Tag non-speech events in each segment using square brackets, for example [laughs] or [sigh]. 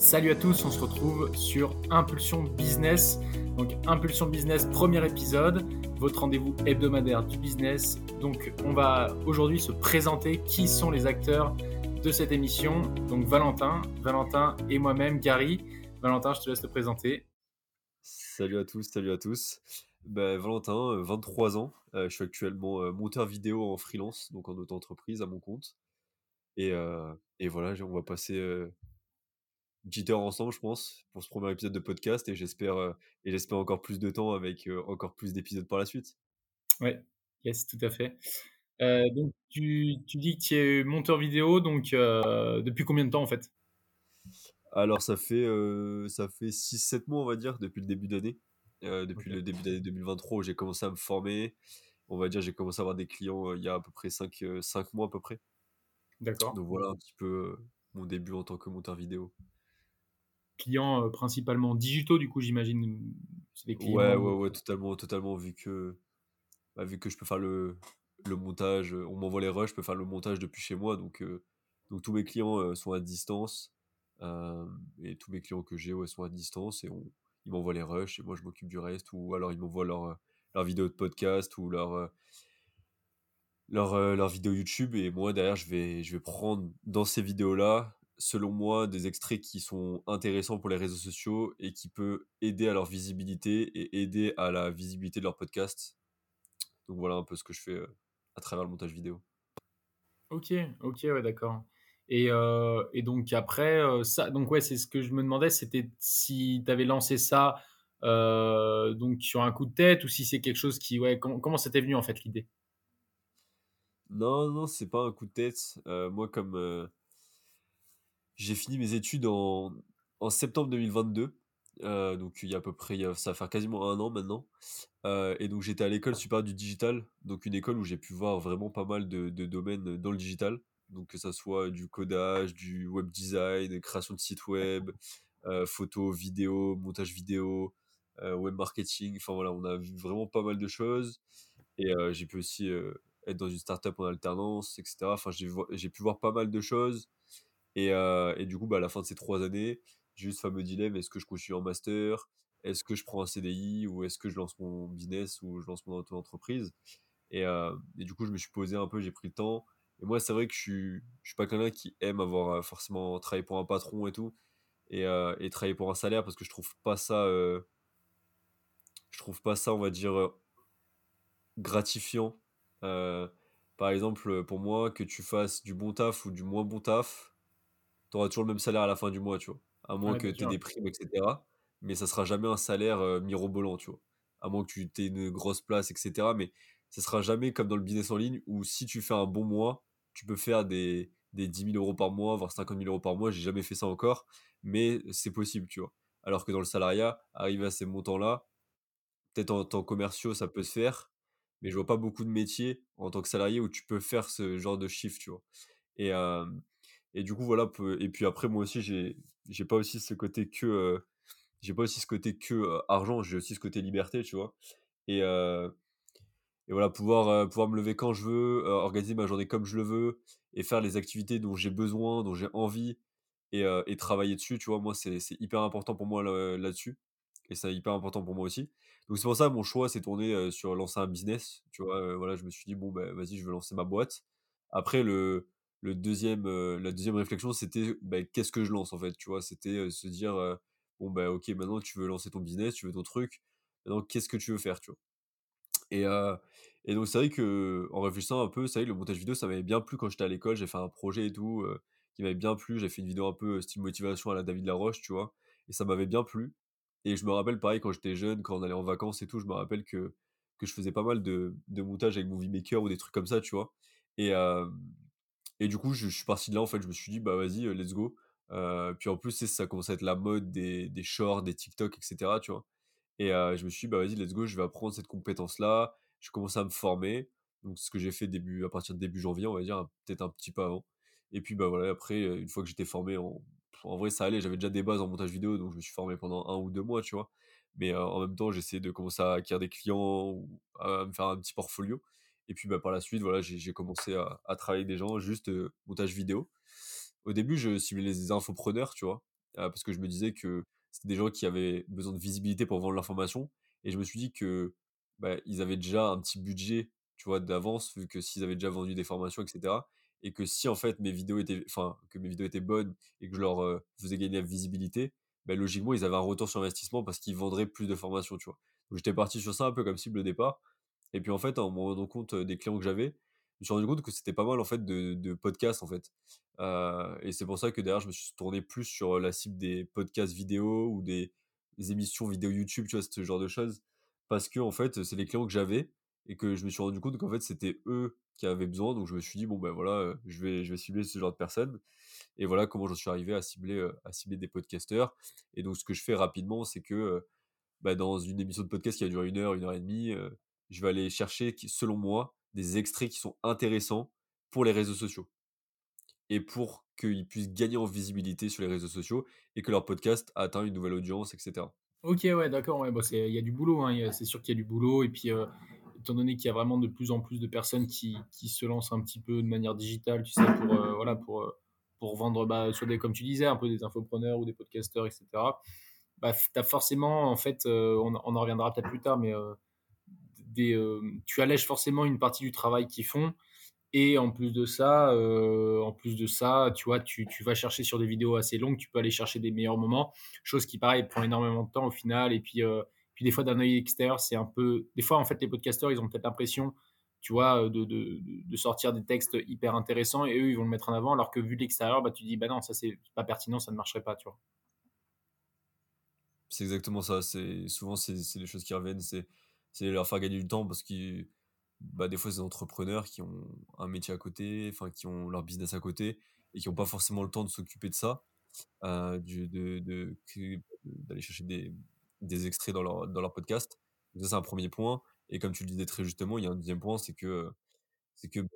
Salut à tous, on se retrouve sur Impulsion Business. Donc Impulsion Business, premier épisode, votre rendez-vous hebdomadaire du business. Donc on va aujourd'hui se présenter qui sont les acteurs de cette émission. Donc Valentin, Valentin et moi-même, Gary. Valentin, je te laisse te présenter. Salut à tous, salut à tous. Ben, Valentin, 23 ans. Euh, je suis actuellement euh, monteur vidéo en freelance, donc en auto-entreprise à mon compte. Et, euh, et voilà, on va passer une petite heure ensemble, je pense, pour ce premier épisode de podcast. Et j'espère et j'espère encore plus de temps avec encore plus d'épisodes par la suite. Ouais, yes, tout à fait. donc tu, tu, dis que tu es monteur vidéo, donc depuis combien de temps en fait? Alors ça fait, ça fait 6-7 mois on va dire, depuis le début d'année. depuis le début d'année 2023 où j'ai commencé à me former. On va dire j'ai commencé à avoir des clients il y a à peu près 5, 5 mois à peu près. D'accord. Donc voilà un petit peu mon début en tant que monteur vidéo. Clients principalement digitaux, du coup, j'imagine. Des clients... Ouais, ouais, ouais, totalement, totalement, vu que, bah, vu que je peux faire le, le montage, on m'envoie les rushs, je peux faire le montage depuis chez moi, donc, donc tous mes clients sont à distance, et tous mes clients que j'ai ouais, sont à distance, et on, ils m'envoient les rushs, et moi je m'occupe du reste, ou alors ils m'envoient leur, leur vidéo de podcast, ou leur leur, leur vidéo YouTube et moi derrière je vais, je vais prendre dans ces vidéos là selon moi des extraits qui sont intéressants pour les réseaux sociaux et qui peut aider à leur visibilité et aider à la visibilité de leur podcast. Donc voilà un peu ce que je fais à travers le montage vidéo. Ok, ok, ouais, d'accord. Et, et, donc après, ça, donc ouais, c'est ce que je me demandais, c'était si tu avais lancé ça donc sur un coup de tête ou si c'est quelque chose qui, ouais, comment c'était venu en fait l'idée? Non, non, c'est pas un coup de tête. Euh, moi, comme euh, j'ai fini mes études en, septembre 2022, euh, donc il y a à peu près, ça va faire quasiment un an maintenant. et donc j'étais à l'école supérieure du digital, donc une école où j'ai pu voir vraiment pas mal de, domaines dans le digital. Donc que ça soit du codage, du web design, création de sites web, photo, vidéo, montage vidéo, web marketing. Enfin voilà, on a vu vraiment pas mal de choses. Et j'ai pu aussi être dans une startup en alternance, etc. Enfin, j'ai pu voir pas mal de choses. Et, euh, du coup, bah, à la fin de ces trois années, j'ai eu ce fameux dilemme est-ce que je continue en master Est-ce que je prends un CDI Ou est-ce que je lance mon business Ou je lance mon auto-entreprise? Et, euh, du coup, je me suis posé un peu, j'ai pris le temps. Et moi, c'est vrai que je suis, je suis pas quelqu'un qui aime avoir euh, forcément travaillé pour un patron et tout. Et, et travailler pour un salaire parce que je trouve pas ça. je trouve pas ça, on va dire, gratifiant euh, par exemple, pour moi, que tu fasses du bon taf ou du moins bon taf, tu auras toujours le même salaire à la fin du mois, tu vois. À moins que tu aies des primes, etc. Mais ça sera jamais un salaire euh, mirobolant, tu vois. À moins que tu aies une grosse place, etc. Mais ça sera jamais comme dans le business en ligne où si tu fais un bon mois, tu peux faire des, des 10 000 euros par mois, voire 50 000 euros par mois. J'ai jamais fait ça encore, mais c'est possible, tu vois. Alors que dans le salariat, arriver à ces montants-là, peut-être en temps commerciaux, ça peut se faire, mais je vois pas beaucoup de métiers en tant que salarié où tu peux faire ce genre de chiffre, tu vois. Et, et du coup, voilà. Et puis après, moi aussi, j'ai, j'ai pas aussi ce côté que, j'ai pas aussi ce côté que argent, j'ai aussi ce côté liberté, tu vois. Et, et voilà, pouvoir, pouvoir me lever quand je veux, organiser ma journée comme je le veux et faire les activités dont j'ai besoin, dont j'ai envie et, et, travailler dessus, tu vois. Moi, c'est, c'est hyper important pour moi là-dessus et c'est hyper important pour moi aussi. Donc c'est pour ça mon choix s'est tourné sur lancer un business, tu vois. voilà, je me suis dit bon ben vas-y, je vais lancer ma boîte. Après le le deuxième la deuxième réflexion c'était ben, qu'est-ce que je lance en fait, tu vois? C'était se dire bon ben ok maintenant tu veux lancer ton business, tu veux ton truc. Maintenant qu'est-ce que tu veux faire, tu vois. Et, et donc c'est vrai que en réfléchissant un peu, ça y est, le montage vidéo ça m'avait bien plu quand j'étais à l'école, j'ai fait un projet et tout qui m'avait bien plu. J'ai fait une vidéo un peu style motivation à la David Laroche, tu vois? Et ça m'avait bien plu. Et je me rappelle, pareil, quand j'étais jeune, quand on allait en vacances et tout, je me rappelle que, que je faisais pas mal de, montage avec Movie Maker ou des trucs comme ça, tu vois? Et, et du coup, je, suis parti de là, en fait, je me suis dit, bah vas-y, let's go. puis en plus, ça commence à être la mode des, des shorts, des TikTok, etc., tu vois. Et je me suis dit, bah vas-y, let's go, je vais apprendre cette compétence-là. Je commence à me former. Donc, ce que j'ai fait début, à partir de début janvier, on va dire, peut-être un petit peu avant. Et puis, bah voilà, après, une fois que j'étais formé en, en vrai, ça allait, j'avais déjà des bases en montage vidéo, donc je me suis formé pendant un ou deux mois, tu vois. Mais en même temps, j'essayais de commencer à acquérir des clients ou à me faire un petit portfolio. Et puis bah, par la suite, voilà, j'ai commencé à, travailler avec des gens, juste montage vidéo. Au début, je simulais des infopreneurs, tu vois. parce que je me disais que c'était des gens qui avaient besoin de visibilité pour vendre leur formation et je me suis dit que, bah, ils avaient déjà un petit budget, tu vois, d'avance, vu que s'ils avaient déjà vendu des formations et cetera et que si, en fait, mes vidéos étaient enfin, que mes vidéos étaient bonnes et que je leur, faisais gagner la visibilité, bah, logiquement, ils avaient un retour sur investissement parce qu'ils vendraient plus de formations, tu vois? Donc j'étais parti sur ça un peu comme cible au départ et puis, en fait, en me rendant compte, des clients que j'avais, je me suis rendu compte que c'était pas mal, en fait, de podcasts, en fait, et c'est pour ça que derrière, je me suis tourné plus sur, la cible des podcasts vidéo ou des des émissions vidéo YouTube, tu vois? Ce genre de choses. Parce que en fait, c'est les clients que j'avais et que je me suis rendu compte qu'en fait, c'était eux qui avaient besoin. Donc je me suis dit: «Bon, ben, voilà, je vais je vais cibler ce genre de personnes» et voilà comment j'en suis arrivé à cibler, à cibler des podcasteurs et donc ce que je fais rapidement, c'est que, bah, dans une émission de podcast qui va durer 1 heure, 1 heure et demie, je vais aller chercher selon moi, des extraits qui sont intéressants pour les réseaux sociaux et pour qu'ils puissent gagner en visibilité sur les réseaux sociaux et que leur podcast atteint une nouvelle audience et cetera. OK, ouais, d'accord, ouais, bah, il y a du boulot, hein, c'est sûr qu'il y a du boulot et puis, étant donné qu'il y a vraiment de plus en plus de personnes qui qui se lancent un petit peu de manière digitale, tu sais, pour, voilà, pour, pour vendre, bah, soit des comme tu disais, un peu des infopreneurs ou des podcasteurs et cetera. Bah, tu as forcément, en fait, on on en reviendra peut-être plus tard, mais, des, hem, tu allèges forcément une partie du travail qu'ils font et en plus de ça, heu, en plus de ça, tu vois, tu tu vas chercher sur des vidéos assez longues, tu peux aller chercher des meilleurs moments, chose qui pareil prend énormément de temps au final et puis, heu, puis des fois d'un œil extérieur, c'est un peu des fois en fait les podcasteurs, ils ont peut-être l'impression, tu vois, de de de sortir des textes hyper intéressants et eux, ils vont le mettre en avant alors que vu de l'extérieur, bah, tu dis: «Bah non, ça c'est pas pertinent, ça ne marcherait pas», tu vois? C'est exactement ça, c'est souvent c'est les choses qui reviennent, c'est c'est leur faire gagner du temps parce que, bah, des fois, c'est des entrepreneurs qui ont un métier à côté, enfin qui ont leur business à côté et qui ont pas forcément le temps de s'occuper de ça, heu, du de de d'aller chercher des des extraits dans leur dans leur podcast. Donc ça, c'est un 1er point et comme tu le disais très justement, il y a un 2e point, c'est que, c'est que, bah,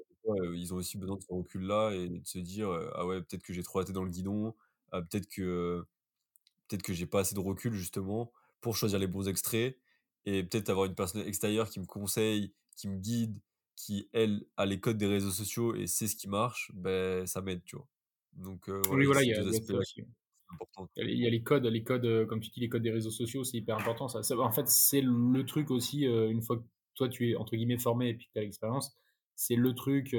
heu, ils ont aussi besoin de ce recul-là et de se dire, heu: «Ah ouais, peut-être que j'ai trop la tête dans le guidon, ah peut-être que, peut-être que j'ai pas assez de recul justement pour choisir les bons extraits» et peut-être avoir une personne extérieure qui me conseille, qui me guide, qui elle, a les codes des réseaux sociaux et sait ce qui marche, beh, ça m'aide, tu vois? Donc voilà, Oui, voilà, il y a 2 il y a ça aspects-là aussi, qui ouais. sont importants. Il y a les codes les codes, comme tu dis, les codes des réseaux sociaux, c'est hyper important ça. Ça en fait, c'est le truc aussi, une fois que toi tu es entre guillemets «formé» et puis que tu as l'expérience, c'est le truc,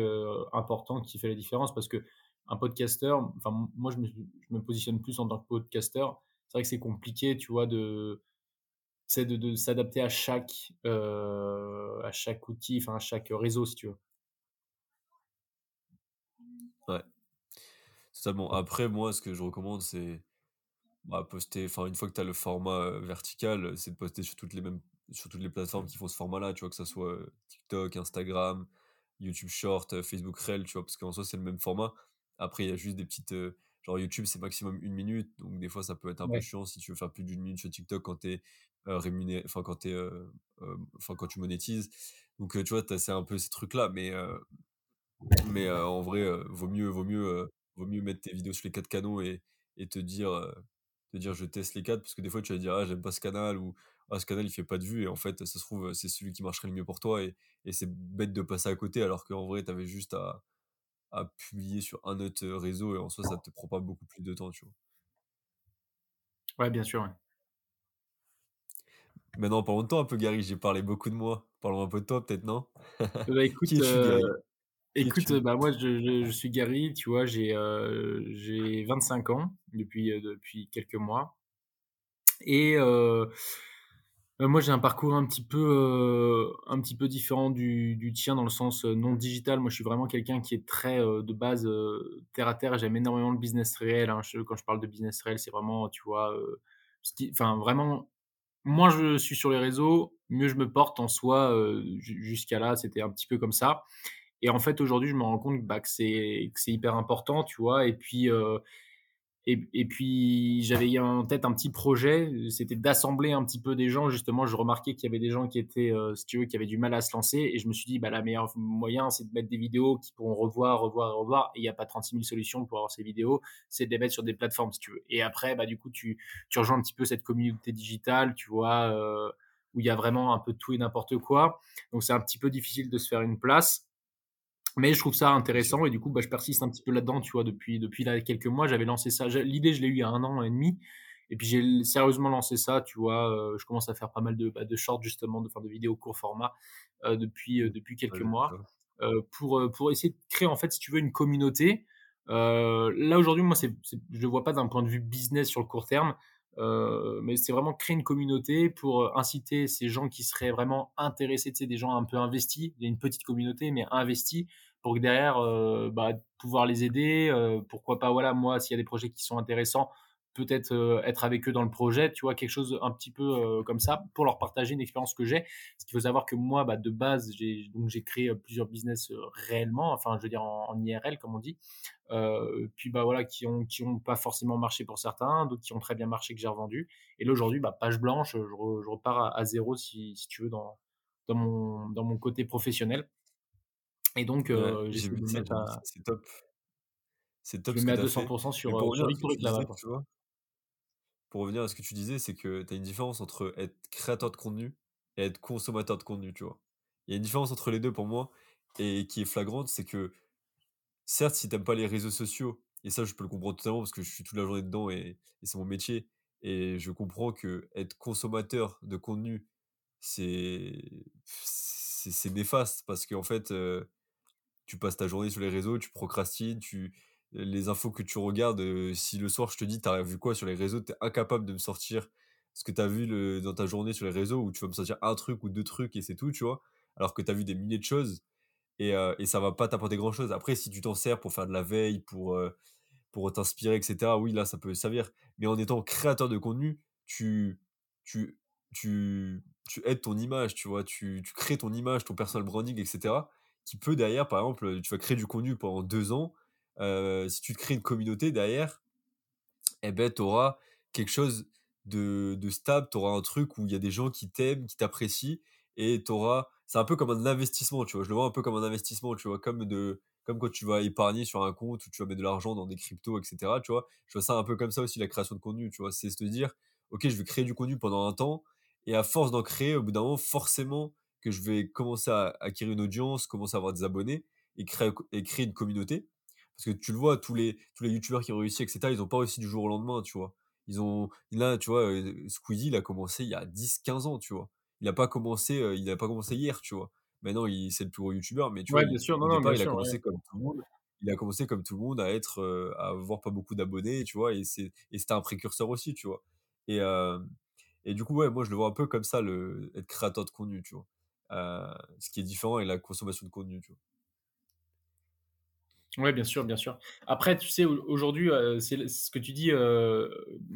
important qui fait la différence parce qu'un podcasteur, enfin moi je me je me positionne plus en tant que podcasteur. C'est vrai que c'est compliqué, tu vois, de sais, de de s'adapter à chaque, heu, à chaque outil, enfin à chaque réseau, si tu veux. Ouais. Totalement. Après, moi, ce que je recommande, c'est, bah, poster enfin, une fois que tu as le format, vertical, c'est de poster sur toutes les mêmes sur toutes les plateformes qui font ce format-là, tu vois? Que ça soit, TikTok, Instagram, YouTube Short, Facebook Reels, tu vois? Parce qu'en soi, c'est le même format. Après, il y a juste des petites, genre YouTube, c'est maximum 1 minute, donc des fois, ça peut être un peu chiant si tu veux faire plus d'1 minute sur TikTok quand tu es, heu, rémuné enfin, quand tu es, heu, hem, enfin, quand tu monétises. Donc tu vois, c'est un peu ces trucs-là, mais mais en vrai, vaut mieux vaut mieux, vaut mieux mettre tes vidéos sur les 4 canaux et et te dire, te dire: «Je teste les 4» parce que des fois, tu vas dire: «Ah, j'aime pas ce canal» ou «Ah, ce canal, il fait pas de vues» et en fait, ça se trouve, c'est celui qui marcherait le mieux pour toi et et c'est bête de passer à côté alors qu'en vrai, tu avais juste à à publier sur un autre, réseau et en soi, ça te prend pas beaucoup plus de temps, tu vois? Ouais, bien sûr, ouais. Maintenant, parlons de toi un peu, Gary. J'ai parlé beaucoup de moi. Parlons un peu de toi, peut-être, non? Bah, écoute? [laughs] Qui écoute, bah, moi, je je je suis Gary, tu vois? J'ai, heu, j'ai 25 ans depuis, heu, depuis quelques mois et moi, j'ai un parcours un petit peu, un petit peu différent du du tien dans le sens, non digital. Moi, je suis vraiment quelqu'un qui est très, de base, terre à terre j'aime énormément le business réel, hein. Je quand je parle de business réel, c'est vraiment, tu vois, heu, ce qui enfin, vraiment, moins je suis sur les réseaux, mieux je me porte en soi, jusqu'à là, c'était un petit peu comme ça et en fait, aujourd'hui, je me rends compte, bah, que c'est que c'est hyper important, tu vois? Et puis, et puis j'avais en tête un petit projet, c'était d'assembler un petit peu des gens. Justement, je remarquais qu'il y avait des gens qui étaient, heu, si tu veux, qui avaient du mal à se lancer. Et je me suis dit: «Bah, la meilleure moyen, c'est de mettre des vidéos qu'ils pourront revoir, revoir revoir» et il y a pas 36 000 solutions pour avoir ces vidéos, c'est de les mettre sur des plateformes, si tu veux. Et après, bah, du coup, tu tu rejoins un petit peu cette communauté digitale, tu vois? Heu, où il y a vraiment un peu tout et n'importe quoi, donc c'est un petit peu difficile de se faire une place Mais je trouve ça intéressant et du coup, bah, je persiste un petit peu là-dedans, tu vois? Depuis depuis là, quelques mois, j'avais lancé ça. L'idée, je l'ai eu il y a 1 an et demi et puis j'ai sérieusement lancé ça, tu vois? Heu, je commence à faire pas mal de, bah, de shorts justement, de faire de vidéos court format, heu, depuis, heu, depuis quelques mois, pour, pour essayer de créer, en fait, si tu veux, une communauté. Là, aujourd'hui, moi, c'est je le vois pas d'un point de vue business sur le court terme, mais c'est vraiment créer une communauté pour, inciter ces gens qui seraient vraiment intéressés, tu sais, des gens un peu investis. Il y a une petite communauté, mais investis pour que derrière, heu, bah, pouvoir les aider, heu, pourquoi pas, voilà, moi, s'il y a des projets qui sont intéressants, peut-être, heu, être avec eux dans le projet, tu vois? Quelque chose un petit peu, comme ça, pour leur partager une expérience que j'ai. Parce qu'il faut savoir que moi, bah, de base, j'ai donc j'ai créé, plusieurs business, réellement, enfin, je veux dire en IRL, comme on dit. Puis, bah, voilà, qui ont qui ont pas forcément marché pour certains, d'autres qui ont très bien marché, que j'ai revendus et là, aujourd'hui, bah, page blanche, je re je repars à 0 si si tu veux dans dans mon dans mon côté professionnel et donc Ouais, j'ai me à c'est top. C'est je top me ce mets que à tu as deux cents fait. pour cent Mais sur, pour sur que tu vois? Pour revenir à ce que tu disais, c'est que tu as une différence entre être créateur de contenu et être consommateur de contenu, tu vois? Il y a une différence entre les 2 pour moi et qui est flagrante, c'est que certes, si tu aimes pas les réseaux sociaux et ça, je peux le comprendre totalement parce que je suis toute la journée dedans et et c'est mon métier et je comprends qu'être consommateur de contenu, c'est c'est néfaste parce qu'en fait, tu passes ta journée sur les réseaux, tu procrastines, tu les infos que tu regardes, heu, si le soir je te dis: «Tu as vu quoi sur les réseaux?» tu es incapable de me sortir ce que tu as vu le dans ta journée sur les réseaux ou tu vas me sortir un truc ou 2 trucs et c'est tout, tu vois? Alors que tu as vu des milliers de choses et heu et ça va pas t'apporter grand chose. Après si tu t'en sers pour faire de la veille, pour, heu, pour t'inspirer et cetera, oui, là, ça peut servir. Mais en étant créateur de contenu, tu tu tu tu aides ton image, tu vois? Tu tu crées ton image, ton personal branding et cetera, qui peut derrière, par exemple, tu vas créer du contenu pendant 2 ans, heu, si tu te crées une communauté derrière et beh, tu auras quelque chose de stable, tu auras un truc où il y a des gens qui t'aiment, qui t'apprécient et tu c'est un peu comme un investissement, tu vois? Je le vois un peu comme un investissement, tu vois? Comme de comme quand tu vas épargner sur un compte où tu vas mettre de l'argent dans des cryptos et cetera, tu vois? Je vois ça un peu comme ça aussi la création de contenu, tu vois? C'est se dire: «OK, je vais créer du contenu pendant un temps et à force d'en créer, au bout d'un moment, forcément que je vais commencer à acquérir une audience, commencer à avoir des abonnés et créer et créer une communauté». Parce que tu le vois, tous les tous les youtubeurs qui ont réussi et cetera, ils ont pas réussi du jour au lendemain, tu vois? Ils ont là, tu vois, heu, Squeezie, il a commencé il y a dix quinze ans, tu vois? Il a pas commencé, heu, il a pas commencé hier, tu vois? Maintenant, il c'est le plus gros youtubeur, mais tu vois, Ouais, il bien sûr, non, non, départ, bien il a sûr, ouais. commencé comme tout le monde. Il a commencé comme tout le monde à être, heu, à avoir pas beaucoup d'abonnés, tu vois? Et c'est et c'était un précurseur aussi, tu vois? Et et du coup, ouais, moi, je le vois un peu comme ça, le être créateur de contenu, tu vois? Heu, ce qui est différent avec la consommation de contenu, tu? Ouais, bien sûr, bien sûr. Après, tu sais, au aujourd'hui, heu, c'est ce que tu dis, heu,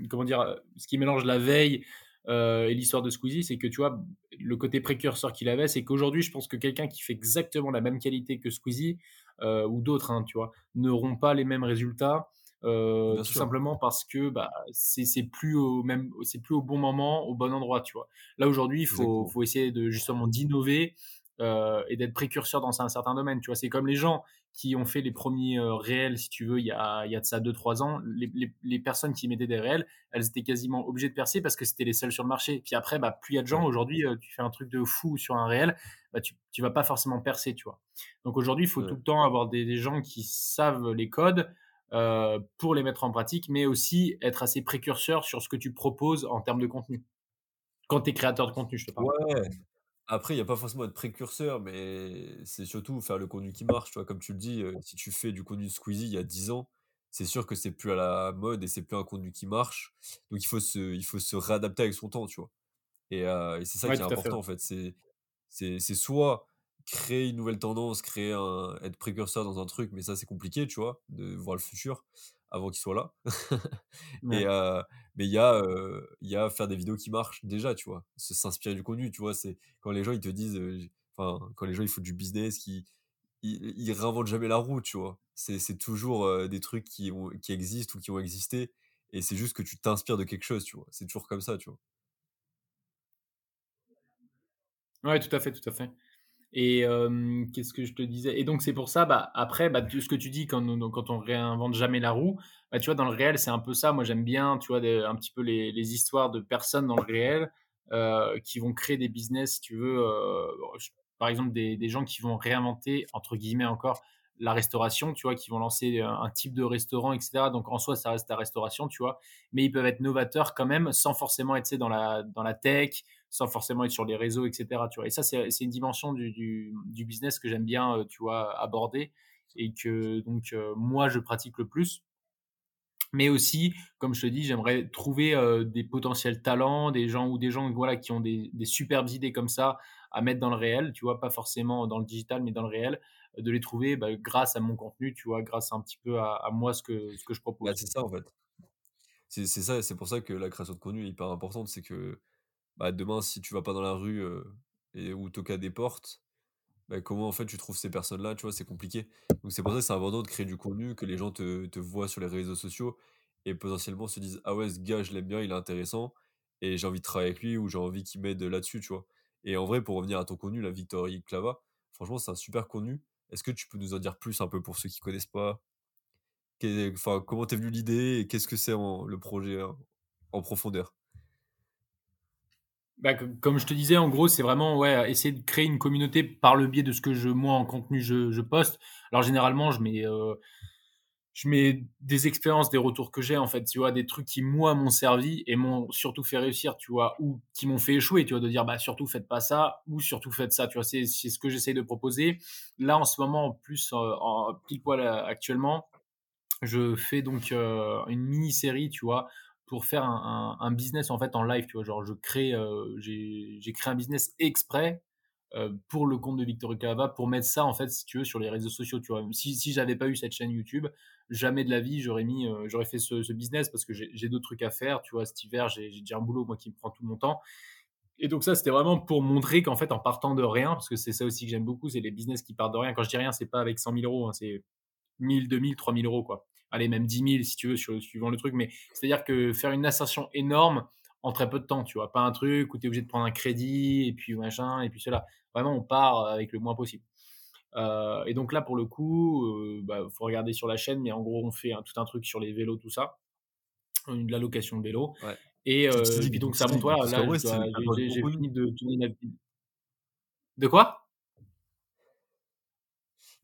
comment dire? Ce qui mélange la veille, et l'histoire de Squeezie, c'est que, tu vois, le côté précurseur qu'il avait, c'est qu'aujourd'hui, je pense que quelqu'un qui fait exactement la même qualité que Squeezie, ou d'autres, hein, tu vois, n'auront pas les mêmes résultats, Bien tout sûr, simplement parce que, bah, c'est plus au même c'est plus au bon moment, au bon endroit, tu vois? Là, aujourd'hui, il faut exactement. faut essayer de justement d'innover, heu, et d'être précurseur dans un certain domaine, tu vois? C'est comme les gens qui ont fait les premiers euh, réels, si tu veux, il y a, il y a de ça deux trois ans, les, les, les, personnes qui mettaient des réels, elles étaient quasiment obligées de percer parce que c'était les seules sur le marché. Puis après, bah, plus il y a de gens, aujourd'hui, euh, tu fais un truc de fou sur un réel, bah, tu, tu vas pas forcément percer, tu vois. Donc aujourd'hui, il faut tout le temps avoir des, des gens qui savent les codes euh, pour les mettre en pratique, mais aussi être assez précurseur sur ce que tu proposes en termes de contenu. Quand tu es créateur de contenu, je te parle. Ouais! Après, il y a pas forcément être précurseur, mais c'est surtout faire le contenu qui marche, tu vois? Comme tu le dis, heu, si tu fais du contenu Squeezie il y a 10 ans, c'est sûr que c'est plus à la mode et c'est plus un contenu qui marche. Donc il faut se il faut se réadapter avec son temps, tu vois? Et et c'est ça Ouais, qui est fait. important, en fait. C'est c'est c'est soit créer une nouvelle tendance, créer un être précurseur dans un truc, mais ça, c'est compliqué, tu vois? De voir le futur avant qu'il soit là. [laughs] Et Ouais. heu, mais il y a, il y a faire des vidéos qui marchent déjà, tu vois? Se s'inspirer du contenu, tu vois? C'est quand les gens ils te disent, heu, j enfin, quand les gens ils font du business, qui ils ils réinventent jamais la roue, tu vois? C'est c'est toujours, des trucs qui ont qui existent ou qui ont existé et c'est juste que tu t'inspires de quelque chose, tu vois? C'est toujours comme ça, tu vois? Ouais, tout à fait, tout à fait. Et hem, qu'est-ce que je te disais? Et donc c'est pour ça, bah, après, bah, ce que tu dis quand quand on réinvente jamais la roue, bah, tu vois, dans le réel, c'est un peu ça. Moi, j'aime bien, tu vois, un petit peu les histoires de personnes dans le réel, heu, qui vont créer des business, si tu veux, heu, par exemple des, des gens qui vont réinventer, entre guillemets encore, la restauration, tu vois, qui vont lancer un, type de restaurant, etc. Donc en soi, ça reste la restauration, tu vois, mais ils peuvent être novateurs quand même, sans forcément être dans la, dans la tech, sans forcément être sur les réseaux, etc. Tu vois. Et ça, c'est une dimension du, du, business que j'aime bien, euh, tu vois, aborder et que donc euh, moi, je pratique le plus. Mais aussi, comme je te dis, j'aimerais trouver euh, des potentiels talents, des gens ou des gens voilà, qui ont des, des superbes idées comme ça à mettre dans le réel, tu vois, pas forcément dans le digital, mais dans le réel, de les trouver bah, grâce à mon contenu, tu vois, grâce un petit peu à, moi ce que, ce que je Bah, propose. c'est ça en fait. C'est c'est ça, c'est pour ça que la création de contenu est hyper importante, c'est que bah, demain, si tu vas pas dans la rue et ou toquer à des portes, bah, comment en fait tu trouves ces personnes-là, tu vois, c'est compliqué. Donc c'est pour ça que c'est important de créer du contenu, que les gens te, voient sur les réseaux sociaux et potentiellement se disent ah ouais ce gars je l'aime bien, il est intéressant et j'ai envie de travailler avec lui ou j'ai envie qu'il m'aide là-dessus, tu vois. Et en vrai pour revenir à ton contenu, la Victory Clava, franchement c'est un super contenu. Est-ce que tu peux nous en dire plus un peu pour ceux qui connaissent pas? Enfin comment t'es venu l'idée et qu'est-ce que c'est le projet en profondeur? Bah, co- comme je te disais, en gros, c'est vraiment ouais, essayer de créer une communauté par le biais de ce que je, moi, en contenu, je, poste. Alors, généralement, je mets, euh, je mets des expériences, des retours que j'ai, en fait, tu vois, des trucs qui, moi, m'ont servi et m'ont surtout fait réussir, tu vois, ou qui m'ont fait échouer, tu vois, de dire, bah, surtout faites pas ça, ou surtout faites ça, tu vois, c'est ce que j'essaye de proposer. Là, en ce moment, en plus, euh, en pile poil euh, actuellement, je fais donc euh, une mini-série, tu vois, pour faire un, business en fait en live, tu vois. Genre, je crée, euh, j'ai créé un business exprès euh, pour le compte de Victor Cava pour mettre ça en fait, si tu veux, sur les réseaux sociaux, tu vois. Si, si j'avais pas eu cette chaîne YouTube, jamais de la vie j'aurais mis, euh, j'aurais fait ce, business parce que j'ai d'autres trucs à faire, tu vois. Cet hiver, j'ai j'ai déjà un boulot moi qui me prend tout mon temps. Et donc ça, c'était vraiment pour montrer qu'en fait, en partant de rien, parce que c'est ça aussi que j'aime beaucoup, c'est les business qui partent de rien. Quand je dis rien, c'est pas avec 100 000 euros, hein, c'est 1000, 2000, 3000 euros, quoi. Allez, même 10 000 si tu veux, sur, suivant le truc. Mais c'est-à-dire que faire une ascension énorme en très peu de temps, tu vois. Pas un truc où tu es obligé de prendre un crédit et puis machin, et puis cela. Vraiment, on part avec le moins possible. Euh, et donc là, pour le coup, il bah, faut regarder sur la chaîne, mais en gros, on fait un, tout un truc sur les vélos, tout ça, de la location de vélos. Ouais. Et, euh, et puis donc ça monte, voilà, là, j'ai fini de tourner la. De quoi?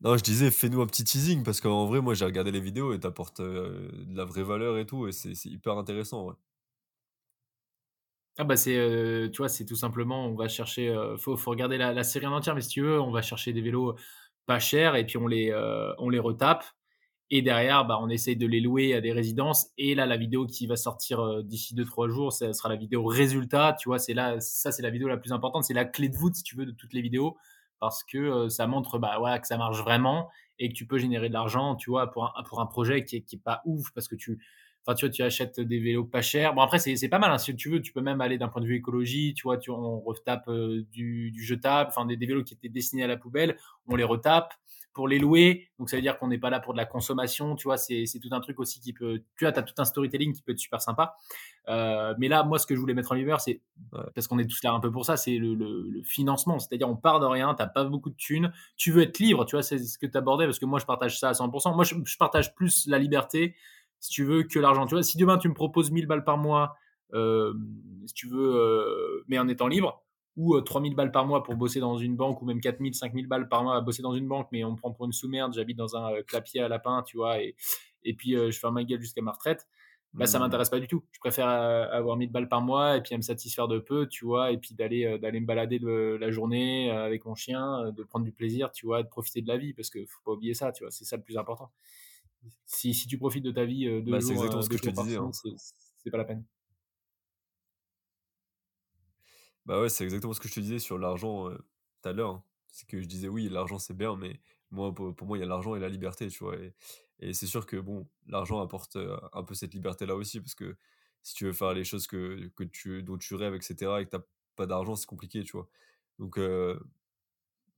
Non, je disais, fais-nous un petit teasing parce qu'en vrai, moi, j'ai regardé les vidéos et t'apportes euh, de la vraie valeur et tout, et c'est hyper intéressant, ouais. Ah bah c'est, heu, tu vois, c'est tout simplement, on va chercher, heu, faut regarder la série en entière, mais si tu veux, on va chercher des vélos pas chers et puis on les, heu, on les retape et derrière, bah, on essaye de les louer à des résidences et là, la vidéo qui va sortir, d'ici deux trois jours, ça sera la vidéo résultat, tu vois? C'est là ça, c'est la vidéo la plus importante, c'est la clé de voûte, si tu veux, de toutes les vidéos parce que, ça montre, bah, voilà, que ça marche vraiment et que tu peux générer de l'argent, tu vois, pour un pour un projet qui est qui est pas ouf parce que tu enfin, tu tu achètes des vélos pas chers. Bon, après, c'est pas mal, hein, si tu veux, tu peux même aller d'un point de vue écologie, tu vois, tu on retape, du du jetable, enfin des des vélos qui étaient destinés à la poubelle, on les retape pour les louer. Donc ça veut dire qu'on n'est pas là pour de la consommation, tu vois, c'est tout un truc aussi qui peut tu vois, tu as tout un storytelling qui peut être super sympa. Heu, mais là, moi, ce que je voulais mettre en lumière, c'est parce qu'on est tous là un peu pour ça, c'est le le le financement. C'est-à-dire on part de rien, tu as pas beaucoup de thunes, tu veux être libre, tu vois? C'est ce que tu abordais parce que moi, je partage ça à 100 Moi, je je partage plus la liberté, si tu veux, que l'argent. Tu vois? Si demain tu me proposes 1000 balles par mois, hem, si tu veux, heu, mais en étant libre ou, heu, 3 000 balles par mois pour bosser dans une banque ou même 4 000, 5 000 balles par mois à bosser dans une banque, mais on me prend pour une sous-merde, j'habite dans un, heu, clapier à lapin, tu vois? Et et puis, heu, je ferme ma gueule jusqu'à ma retraite bah, ça Hmm. m'intéresse pas du tout. Je préfère euh, avoir 1000 balles par mois et puis à me satisfaire de peu, tu vois, et puis d'aller euh, d'aller me balader le- la journée euh, avec mon chien, euh, de prendre du plaisir, tu vois, de profiter de la vie, parce que faut pas oublier ça, tu vois, c'est ça le plus important. Si, si tu profites de ta vie euh, deux Bah, c'est exactement euh, ce que je te disais, hein. c'est pas la peine. Bah ouais, c'est exactement ce que je te disais sur l'argent tout à l'heure. hein. C'est que je disais oui, l'argent c'est bien, mais moi pour, moi il y a l'argent et la liberté, tu vois. Et, c'est sûr que bon, l'argent apporte un peu cette liberté-là aussi, parce que si tu veux faire les choses que, que tu, dont tu rêves, etc., et que t'as pas d'argent, c'est compliqué, tu vois. Donc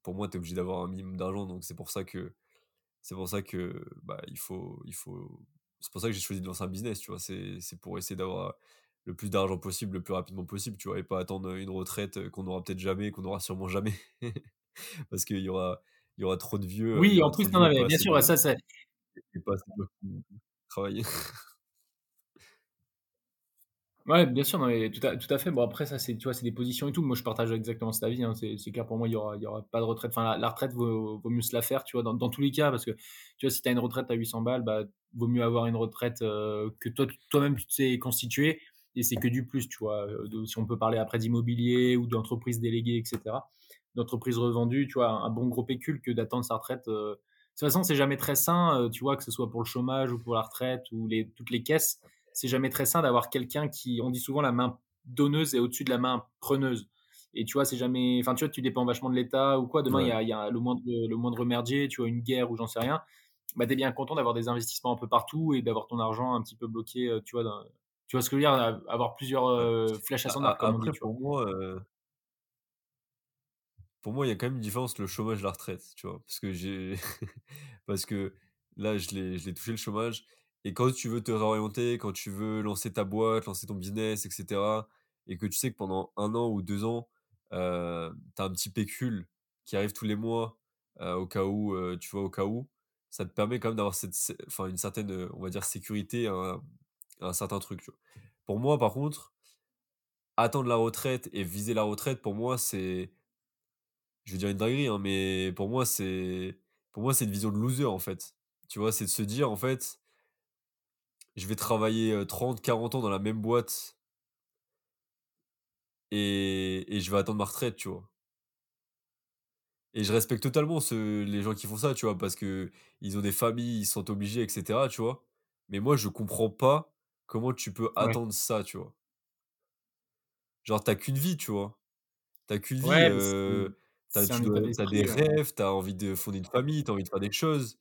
pour moi, tu es obligé d'avoir un minimum d'argent, donc c'est pour ça que c'est pour ça que bah il faut il faut c'est pour ça que j'ai choisi de lancer un business, tu vois. C'est c'est pour essayer d'avoir le plus d'argent possible, le plus rapidement possible, tu vois, et pas attendre une retraite euh, qu'on n'aura peut-être jamais, qu'on n'aura sûrement jamais. [laughs] Parce qu'il y aura, il y aura trop de vieux, euh, Oui, en plus, non, mais bien sûr, de, ça, et pas de qui travaillent. [laughs] Ouais, bien sûr, non, mais tout à, tout à fait. Bon, après, ça, c'est, tu vois, c'est des positions et tout. Moi, je partage exactement cet avis. Hein. C'est, clair pour moi, il y aura, il y aura pas de retraite. Enfin, la, retraite, vaut, vaut, mieux se la faire, tu vois, dans, dans tous les cas, parce que, tu vois, si tu as une retraite à 800 balles, bah, vaut mieux avoir une retraite euh, que toi, toi-même, tu t'es constitué. Et c'est que du plus, tu vois. Euh, si on peut parler après d'immobilier ou d'entreprise déléguée, etc. D'entreprise revendue, tu vois, un bon gros pécule que d'attendre sa retraite. Euh. De toute façon, c'est jamais très sain, tu vois, que ce soit pour le chômage ou pour la retraite ou les, toutes les caisses c'est jamais très sain d'avoir quelqu'un qui, on dit souvent, la main donneuse est au-dessus de la main preneuse. Et tu vois, c'est jamais. Enfin, tu vois, tu dépends vachement de l'État ou quoi. Demain, il y, a, le, moindre, le moindre merdier, tu vois, une guerre ou j'en sais rien. Bah, tu es bien content d'avoir des investissements un peu partout et d'avoir ton argent un petit peu bloqué, euh, tu vois. Tu vois ce que je veux dire? Avoir plusieurs euh, flèches à son arc, Après, pour moi, euh, pour moi, il y a quand même une différence le chômage et la retraite, tu vois? Parce que j'ai. [laughs] parce que là, je l'ai touché le chômage. Et quand tu veux te réorienter, quand tu veux lancer ta boîte, lancer ton business, etc., et que tu sais que pendant un an ou deux ans, euh, tu as un petit pécule qui arrive tous les mois, euh, au cas où, euh, tu vois, au cas où, ça te permet quand même d'avoir cette, enfin, une certaine, on va dire, sécurité un, un certain truc. Pour moi, par contre, attendre la retraite et viser la retraite, pour moi, c'est, je vais dire une dinguerie, hein, mais pour moi, c'est, pour moi, c'est une vision de loser en fait. Tu vois, c'est de se dire en fait, je vais travailler 30, 40 ans dans la même boîte et, et je vais attendre ma retraite, tu vois. Et je respecte totalement ce, les gens qui font ça, tu vois, parce que ils ont des familles, ils sont obligés, etc., tu vois. Mais moi, je comprends pas comment tu peux attendre ça, tu vois? Genre, t'as qu'une vie, tu vois? T'as qu'une vie, ouais, euh, t'as, tu des rêves, t'as envie de fonder une famille, t'as envie de faire des choses.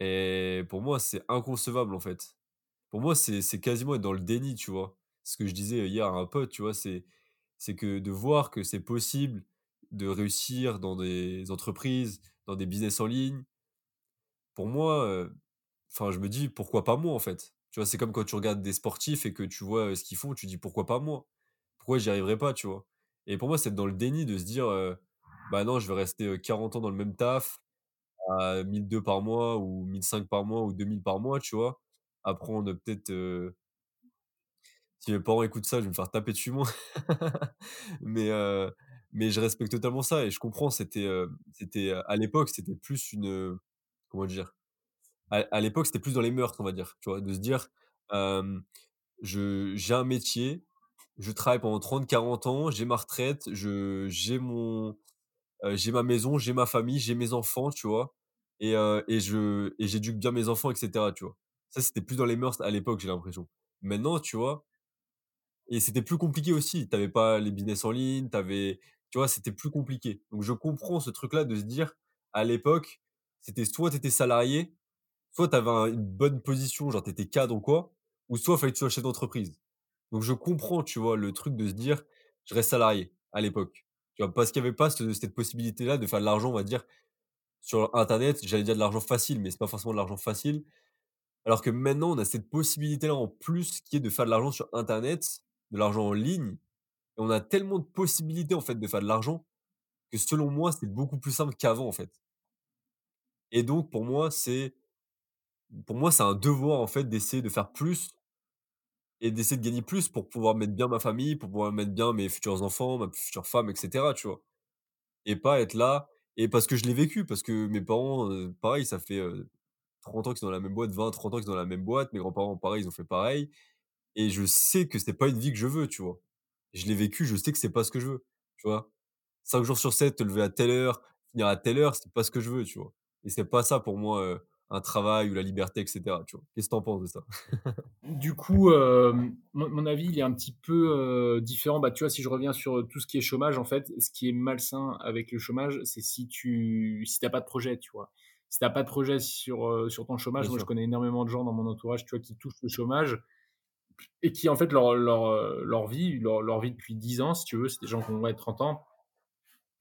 Et pour moi, c'est inconcevable, en fait. Pour moi, c'est c'est quasiment être dans le déni, tu vois? Ce que je disais hier à un pote, tu vois? C'est c'est que de voir que c'est possible de réussir dans des entreprises, dans des business en ligne, pour moi, enfin, je me dis: «Pourquoi pas moi?» en fait? Tu vois? C'est comme quand tu regardes des sportifs et que tu vois, ce qu'ils font, tu dis: «Pourquoi pas moi? Pourquoi j'y arriverai pas?» tu vois? Et pour moi, c'est dans le déni de se dire, «Bah non, je vais rester, 40 ans dans le même taf, à 1 200 par mois ou 1 500 par mois ou 2 000 par mois», tu vois? Apprendre peut-être, si mes parents écoutent ça, je vais me faire taper dessus moi. [laughs] Mais mais je respecte totalement ça et je comprends, c'était, c'était, à l'époque, c'était plus une, comment dire? À l'époque, c'était plus dans les mœurs, on va dire, tu vois? De se dire, j'ai un métier, je travaille pendant 30-40 ans, j'ai ma retraite, j'ai mon, j'ai ma maison, j'ai ma famille, j'ai mes enfants, tu vois? Et et je et j'éduque bien mes enfants et cetera, tu vois? Ça, c'était plus dans les mœurs à l'époque, j'ai l'impression. Maintenant, tu vois? Et c'était plus compliqué aussi. Tu avais pas les business en ligne, tu avais tu vois, c'était plus compliqué. Donc je comprends ce truc-là de se dire, à l'époque, c'était soit tu étais salarié, soit tu avais une bonne position, genre tu étais cadre ou quoi, ou soit fallait que tu sois chef d'entreprise. Donc je comprends, tu vois, le truc de se dire: «Je reste salarié», à l'époque. Tu vois? Parce qu'il y avait pas ce cette possibilité-là de faire de l'argent, on va dire, sur internet. J'allais dire de l'argent facile, mais c'est pas forcément de l'argent facile. Alors que maintenant, on a cette possibilité-là en plus qui est de faire de l'argent sur internet, de l'argent en ligne et on a tellement de possibilités, en fait, de faire de l'argent que selon moi, c'est beaucoup plus simple qu'avant, en fait. Et donc pour moi, c'est pour moi, c'est un devoir, en fait, d'essayer de faire plus et d'essayer de gagner plus pour pouvoir mettre bien ma famille, pour pouvoir mettre bien mes futurs enfants, ma future femme et cetera, tu vois? Et pas être là et parce que je l'ai vécu, parce que mes parents, pareil, ça fait, heu, 30 ans qu'ils sont dans la même boîte, 20-30 ans qu'ils sont dans la même boîte. Mes grands-parents, pareil, ils ont fait pareil et je sais que c'est pas une vie que je veux, tu vois? Je l'ai vécu, je sais que c'est pas ce que je veux, tu vois? 5 jours sur 7, te lever à telle heure, finir à telle heure, c'est pas ce que je veux, tu vois? Et c'est pas ça pour moi, un travail ou la liberté et cetera, tu vois? Qu'est-ce que tu en penses de ça? Du coup, heu, mon mon avis, il est un petit peu, heu, différent. Bah, tu vois, si je reviens sur, tout ce qui est chômage, en fait, ce qui est malsain avec le chômage, c'est si tu si pas de projet, tu vois? Si tu pas de projet sur, sur ton chômage, moi, je connais énormément de gens dans mon entourage, tu vois, qui touchent le chômage et qui en fait leur, leur, euh, leur vie, leur, leur, vie depuis 10 ans, si tu veux, c'est des gens qui ont ouais, 30 ans,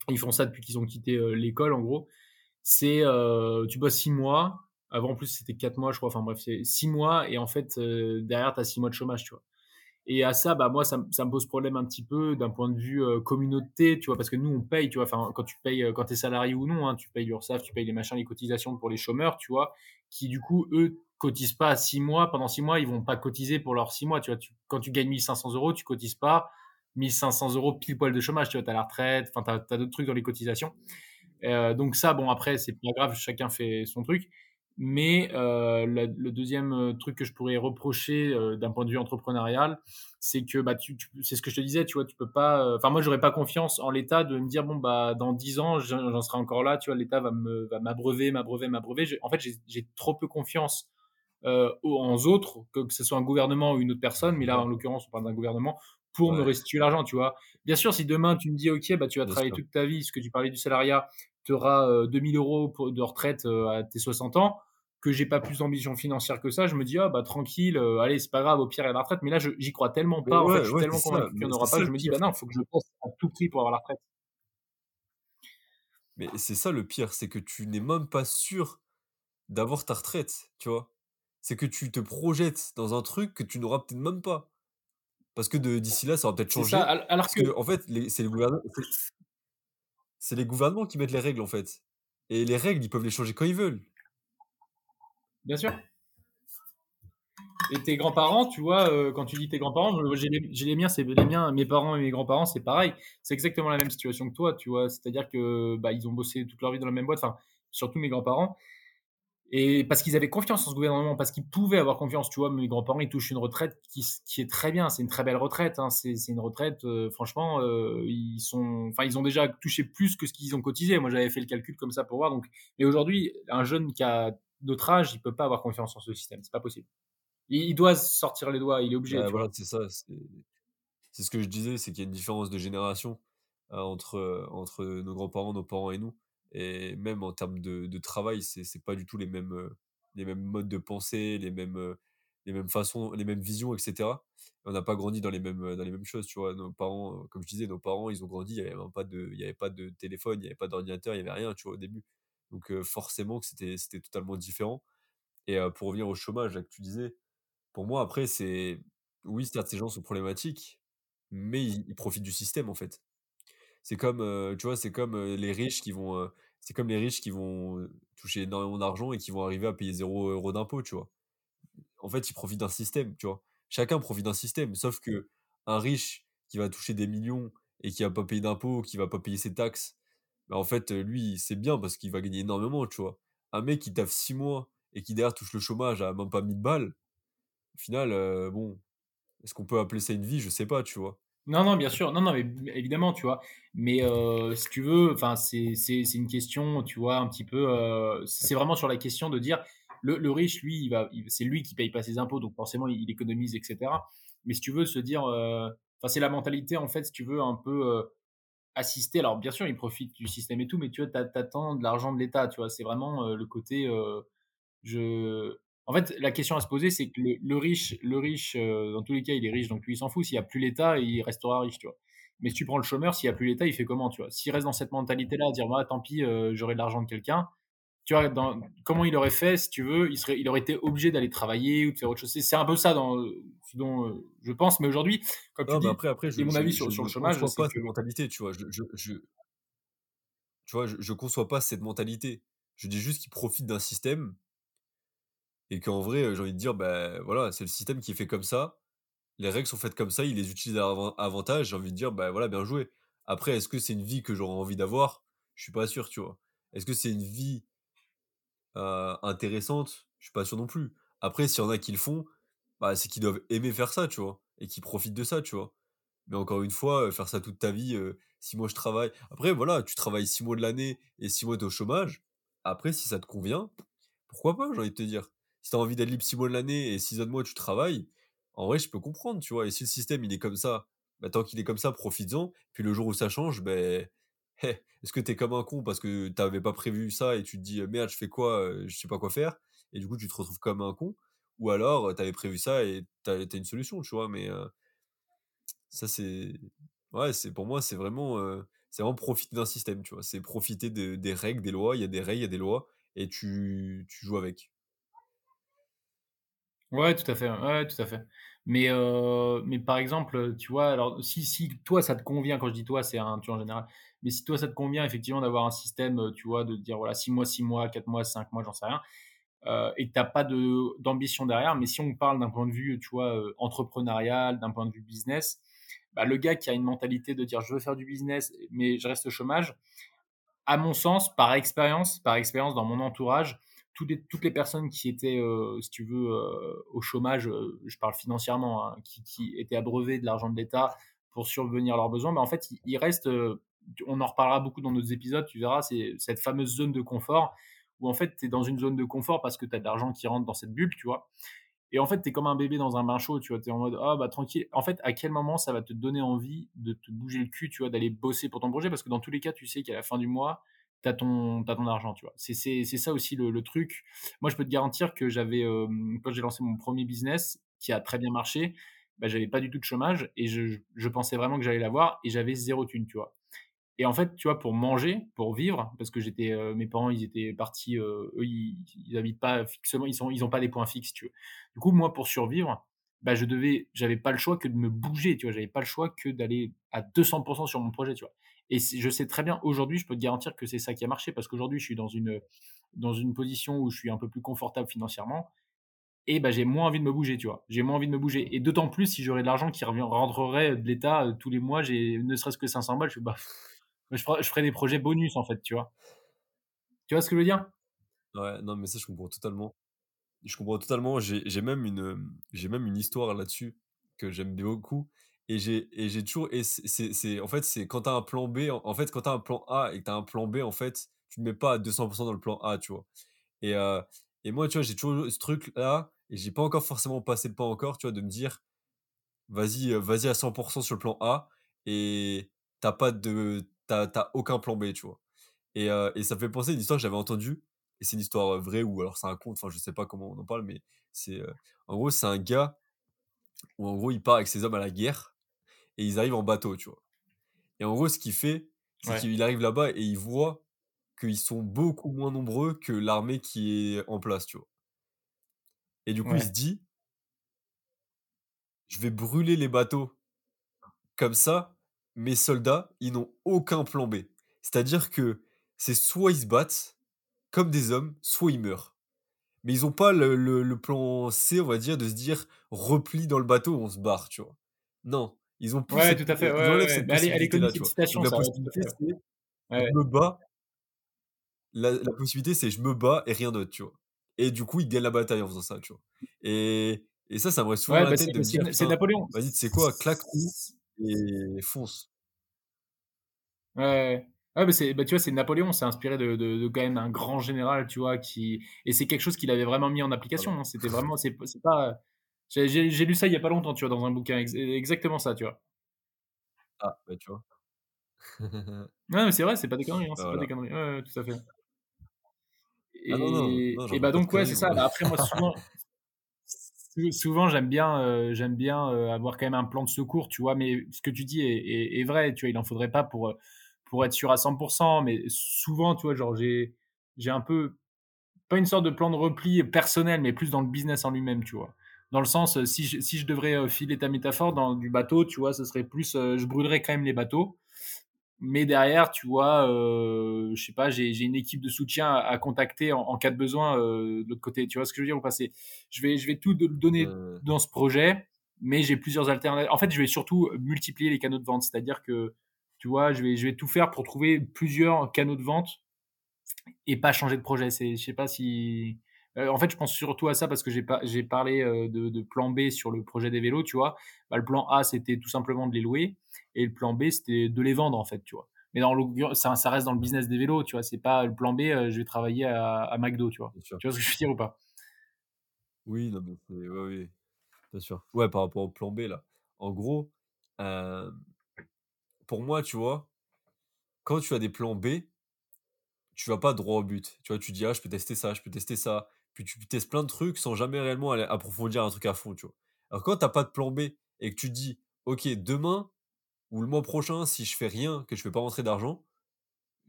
ils font ça depuis qu'ils ont quitté euh, l'école en gros. C'est euh, tu bosses 6 mois, avant en plus c'était 4 mois je crois, enfin bref, c'est 6 mois et en fait euh, derrière tu as 6 mois de chômage, tu vois. Et à ça, bah moi, ça, ça me pose problème un petit peu d'un point de vue euh, communauté, tu vois, parce que nous, on paye, tu vois, enfin, quand tu payes, euh, quand tu es salarié ou non, hein, tu payes l'URSSAF, tu payes les machins, les cotisations pour les chômeurs, tu vois, qui du coup, eux, cotisent pas à six mois. Pendant six mois, ils vont pas cotiser pour leurs six mois, tu vois. Quand tu gagnes 1500 euros, tu cotises pas 1500 euros pile poil de chômage, tu vois, tu as la retraite, enfin, tu as, d'autres trucs dans les cotisations. Donc ça, bon, après, c'est pas grave, chacun fait son truc. Mais euh, le deuxième euh, truc que je pourrais reprocher euh, d'un point de vue entrepreneurial, c'est que bah, tu, c'est ce que je te disais, tu vois, tu peux pas. Enfin, moi, j'aurais pas confiance en l'État de me dire bon bah dans 10 ans, j'en serai encore là, tu vois, l'État va me va m'abreuver, m'abreuver, m'abreuver. En fait, j'ai trop peu confiance euh, en autres, que, que, ce soit un gouvernement ou une autre personne, mais là, en l'occurrence, on parle d'un gouvernement, pour me restituer l'argent, tu vois. Bien sûr, si demain tu me dis, OK, bah, tu vas travailler toute ta vie, ce que tu parlais du salariat, auras 2000 euros de retraite à tes 60 ans, que j'ai pas plus d'ambition financière que ça, je me dis, ah bah tranquille, euh, allez, c'est pas grave, au pire, il y a la retraite. Mais là, j'y crois tellement pas, en fait, je suis tellement convaincu qu'il n'y en aura pas, je me dis, bah non, il faut que je pense à tout prix pour avoir la retraite. Mais c'est ça le pire, c'est que tu n'es même pas sûr d'avoir ta retraite, tu vois. C'est que tu te projettes dans un truc que tu n'auras peut-être même pas. Parce que d'ici là, ça va peut-être changer. alors parce que... en fait, c'est les gouvernements. C'est les gouvernements qui mettent les règles, en fait. Et les règles, ils peuvent les changer quand ils veulent. Bien sûr. Et tes grands-parents, tu vois, euh, quand tu dis tes grands-parents, j'ai les, miens, c'est les miens, mes parents et mes grands-parents, c'est pareil. C'est exactement la même situation que toi, tu vois. C'est-à-dire que bah, ils ont bossé toute leur vie dans la même boîte, enfin, surtout mes grands-parents. Et parce qu'ils avaient confiance en ce gouvernement, parce qu'ils pouvaient avoir confiance, tu vois. Mes grands-parents, ils touchent une retraite qui, qui est très bien. C'est une très belle retraite. Hein. C'est une retraite, euh, franchement, euh, ils sont, enfin, ils ont déjà touché plus que ce qu'ils ont cotisé. Moi, j'avais fait le calcul comme ça pour voir. Donc, mais aujourd'hui, un jeune qui a d'autre âge, il peut pas avoir confiance en ce système. C'est pas possible. Il, doit sortir les doigts. Il est obligé. Bah, voilà, c'est ça. C'est ce que je disais, c'est qu'il y a une différence de génération euh, entre entre nos grands-parents, nos parents et nous. Et même en termes de, de travail, c'est pas du tout les mêmes euh, les mêmes modes de pensée, les mêmes les mêmes façons, les mêmes visions, etc. On n'a pas grandi dans les mêmes dans les mêmes choses, tu vois. Nos parents, comme je disais, nos parents, ils ont grandi, il n'y avait pas de il y avait pas de téléphone, il n'y avait pas d'ordinateur, il n'y avait rien, tu vois, au début. Donc forcément que c'était c'était totalement différent. Et pour revenir au chômage, là, que tu disais, pour moi, après, c'est oui, certes, ces gens sont problématiques, mais ils, profitent du système, en fait. C'est comme, tu vois, c'est comme les riches qui vont, c'est comme les riches qui vont toucher énormément d'argent et qui vont arriver à payer 0 euros d'impôts, tu vois. En fait, ils profitent d'un système, tu vois. Chacun profite d'un système, sauf que un riche qui va toucher des millions et qui va pas payer d'impôts, qui va pas payer ses taxes, bah, en fait, lui, c'est bien parce qu'il va gagner énormément, tu vois. Un mec qui taffe 6 mois et qui derrière touche le chômage à même pas 1000 balles, au final, bon, est-ce qu'on peut appeler ça une vie? Je sais pas, tu vois. Non, non, bien sûr. Non, non, mais évidemment, tu vois. Mais si tu veux, enfin, c'est une question, tu vois, un petit peu. c'est vraiment sur la question de dire le, riche, lui, il va, c'est lui qui paye pas ses impôts, donc forcément, il, il économise, etc. Mais si tu veux se dire, enfin, c'est la mentalité, en fait, si tu veux, un peu assister. Alors, bien sûr, ils profitent du système et tout, mais tu vois, t'attends de l'argent de l'État, tu vois. C'est vraiment euh, le côté. Euh, je... En fait, la question à se poser, c'est que le, riche, le riche euh, dans tous les cas, il est riche, donc lui, il s'en fout. S'il n'y a plus l'État, il restera riche, tu vois. Mais si tu prends le chômeur, s'il n'y a plus l'État, il fait comment, tu vois? S'il reste dans cette mentalité-là, à dire, bah, tant pis, j'aurai de l'argent de quelqu'un, tu vois, dans, comment il aurait fait, si tu veux, il, serait, il aurait été obligé d'aller travailler ou de faire autre chose. C'est un peu ça dans, ce dont euh, je pense, mais aujourd'hui, comme tu dis, après, après, je, mon avis sur, sur le chômage. Je ne conçois pas cette mentalité, tu vois. Je, je, tu vois, je, conçois pas cette mentalité. Je dis juste qu'il profite d'un système et qu'en vrai, j'ai envie de dire, ben voilà, c'est le système qui est fait comme ça. Les règles sont faites comme ça, il les utilise à avantage. J'ai envie de dire, ben voilà, bien joué. Après, est-ce que c'est une vie que j'aurais envie d'avoir? Je suis pas sûr, tu vois. Est-ce que c'est une vie intéressante, je suis pas sûr non plus. Après, s'il y en a qui le font, bah, c'est qu'ils doivent aimer faire ça, tu vois, et qui profitent de ça, tu vois. Mais encore une fois, faire ça toute ta vie, euh, si moi je travaille. Après, voilà, tu travailles six mois de l'année et six mois t'es au chômage. Après, si ça te convient, pourquoi pas, j'ai envie de te dire. Si t'as envie d'être libre six mois de l'année et six autres mois tu travailles, en vrai, je peux comprendre, tu vois. Et si le système il est comme ça, bah, tant qu'il est comme ça, profites-en. Puis le jour où ça change, ben, [laughs] est-ce que t'es comme un con parce que t'avais pas prévu ça et tu te dis merde, je fais quoi, je sais pas quoi faire, et du coup tu te retrouves comme un con, ou alors t'avais prévu ça et t'as as une solution, tu vois, mais ça c'est. Ouais, c'est pour moi, c'est vraiment, c'est vraiment profiter d'un système, tu vois, c'est profiter des règles, des lois, il y a des règles, il y a des lois, et tu, tu joues avec. Ouais, tout à fait, ouais, tout à fait. Mais, heu, mais par exemple, tu vois, alors si si toi ça te convient, quand je dis toi, c'est un tu en général, mais si toi ça te convient effectivement d'avoir un système, heu, tu vois, de dire voilà 6 mois, 6 mois, 4 mois, 5 mois, j'en sais rien, et que tu as pas d'ambition derrière, mais si on parle d'un point de vue, tu vois, entrepreneurial, d'un point de vue business, bah, le gars qui a une mentalité de dire: «Je veux faire du business, mais je reste au chômage», à mon sens, par expérience par expérience dans mon entourage, toutes les personnes qui étaient, heu, si tu veux, heu, au chômage, heu, je parle financièrement, hein, qui étaient abreuvés de l'argent de l'État pour subvenir leurs besoins, bah, en fait, restent, heu, on en reparlera beaucoup dans d'autres épisodes, tu verras, c'est cette fameuse zone de confort où en fait, tu es dans une zone de confort parce que tu as de l'argent qui rentre dans cette bulle, tu vois? Et en fait, tu es comme un bébé dans un bain chaud, tu vois? Tu es en mode: «Ah bah tranquille». En fait, à quel moment ça va te donner envie de te bouger le cul, tu vois? D'aller bosser pour ton projet? Parce que dans tous les cas, tu sais qu'à la fin du mois, tu as ton tu ton argent, tu vois? C'est ça aussi le le truc. Moi, je peux te garantir que j'avais, hem, quand j'ai lancé mon premier business qui a très bien marché, bah, j'avais pas du tout de chômage et je je pensais vraiment que j'allais l'avoir et j'avais zéro thune, tu vois? Et en fait, tu vois, pour manger, pour vivre, parce que j'étais, heu, mes parents, ils étaient partis, heu, eux, ils ils habitent pas fixement, ils sont ils ont pas des points fixes, tu veux. Du coup, moi, pour survivre, bah, je devais j'avais pas le choix que de me bouger, tu vois? J'avais pas le choix que d'aller à 200% sur mon projet, tu vois? Et je sais très bien, aujourd'hui, je peux te garantir que c'est ça qui a marché parce qu'aujourd'hui, je suis dans une, dans une position où je suis un peu plus confortable financièrement et bah, j'ai moins envie de me bouger, tu vois? J'ai moins envie de me bouger et d'autant plus si j'aurais de l'argent qui rentrerait de l'État, heu, tous les mois, j'ai ne serait-ce que 500 balles, je «Bah, je ferais des projets bonus, en fait, tu vois? Tu vois ce que je veux dire? Ouais, non, mais ça, je comprends totalement. Je comprends totalement. J'ai même une, même une histoire là-dessus que j'aime beaucoup et j'ai et j'ai toujours et c'est c'est en fait, c'est quand tu as un plan B, en fait, quand tu as un plan A et que tu as un plan B, en fait, tu ne mets pas à 200 dans le plan A, tu vois? Et heu et moi, tu vois, j'ai toujours ce truc-là et j'ai pas encore forcément passé le pas encore, tu vois, de me dire: «Vas-y, heu, vas-y à 100 sur le plan A» et tu pas de tu as aucun plan B, tu vois? Et heu et ça me fait penser à une histoire que j'avais entendue et c'est une histoire, vraie ou alors c'est un conte, enfin, je sais pas comment on en parle, mais c'est, en gros, c'est un gars où en gros, il part avec ses hommes à la guerre et ils arrivent en bateau, tu vois? Et en gros, ce qu'il fait, c'est Ouais, qu'il arrive là-bas et il voit qu'ils sont beaucoup moins nombreux que l'armée qui est en place, tu vois? Et du coup, il se dit: «Je vais brûler les bateaux comme ça, mes soldats, ils n'ont aucun plan B». C'est-à-dire que c'est soit ils se battent comme des hommes, soit ils meurent. Mais ils ont pas le le le plan C, on va dire, de se dire: «Repli dans le bateau, on se barre», tu vois? Non, ils ont plus Ouais, cette tout à fait, ouais, ouais, cette elle elle est connue cette citation la ça, possibilité, c'est: «Je me bats» la la possibilité, c'est: «Je me bats et rien d'autre», tu vois? Et du coup, ils gagnent la bataille en faisant ça, tu vois? Et et ça, ça me reste souvent la bah, tête c'est de dire: c'est c'est «Putain, Napoléon. vas-y, sais quoi? Claque tout et fonce». Ouais, ouais, bah, c'est bah, tu vois, c'est Napoléon, c'est inspiré de de de quand même un grand général, tu vois? Qui et c'est quelque chose qu'il avait vraiment mis en application, Voilà. hein. C'était vraiment c'est c'est pas j'ai lu ça il y a pas longtemps, tu vois, dans un bouquin, ex exactement ça, tu vois? Ah, bah, tu vois? [laughs] Ouais, mais c'est vrai, c'est pas des conneries, hein, Bah, c'est pas des conneries. Ouais, ouais, tout à fait. Ah non, non, Et non, bah, donc ouais, c'est ça. moi. Bah, après moi souvent sou souvent j'aime bien, heu, j'aime bien, heu, avoir quand même un plan de secours, tu vois? Mais ce que tu dis est est est vrai, tu vois? Il en faudrait pas pour, heu, pour être sûr à 100 mais souvent, tu vois, genre j'ai j'ai un peu pas une sorte de plan de repli personnel, mais plus dans le business en lui-même, tu vois? Dans le sens, heu, si je si je devrais, heu, filer ta métaphore dans du bateau, tu vois? Ce serait plus, heu, je brûlerais quand même les bateaux, mais derrière, tu vois, heu, je sais pas, j'ai une équipe de soutien à à contacter en en cas de besoin, de l'autre côté. Tu vois ce que je veux dire ou pas? Je vais je vais tout donner Heu, dans ce projet, mais j'ai plusieurs alternatives. En fait, je vais surtout multiplier les canaux de vente. C'est-à-dire que, tu vois, je vais je vais tout faire pour trouver plusieurs canaux de vente et pas changer de projet. Je sais pas si en fait, je pense surtout à ça parce que j'ai pas j'ai parlé, heu, de de plan B sur le projet des vélos, tu vois? Bah, le plan A, c'était tout simplement de les louer et le plan B, c'était de les vendre, en fait, tu vois? Mais dans ça ça reste dans le business des vélos, tu vois? C'est pas le plan B, heu, je vais travailler à à McDo, tu vois? Tu vois ce que je veux dire ou pas? Oui, non, mais c'est oui, oui, bien sûr. Ouais, par rapport au plan B, là. En gros, pour moi, tu vois, quand tu as des plans B, tu vas pas droit au but. Tu vois, tu dis: «Ah, je peux tester ça, je peux tester ça». Puis tu testes plein de trucs sans jamais réellement aller approfondir un truc à fond, tu vois? Alors quand tu as pas de plan B et que tu dis: «OK, demain ou le mois prochain, si je fais rien, que je fais pas rentrer d'argent,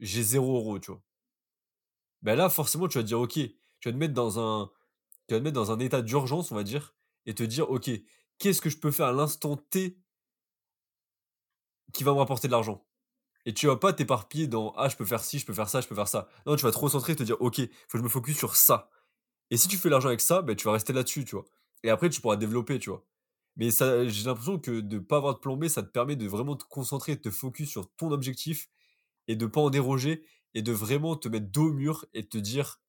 j'ai zéro euro tu vois? Ben là, forcément, tu vas te dire: «OK». Tu vas te mettre dans un tu vas te mettre dans un état d'urgence, on va dire et te dire: «OK, qu'est-ce que je peux faire à l'instant T qui va me rapporter de l'argent? Et tu vas pas t'éparpiller dans ah je peux faire ci, je peux faire ça, je peux faire ça. Non, tu vas te recentrer et te dire ok, faut que je me focus sur ça. Et si tu fais l'argent avec ça, ben, tu vas rester là-dessus, tu vois. Et après tu pourras développer, tu vois. Mais j'ai l'impression que de pas avoir de plan B, ça te permet de vraiment te concentrer, de te focus sur ton objectif et de pas en déroger et de vraiment te mettre dos au mur et te dire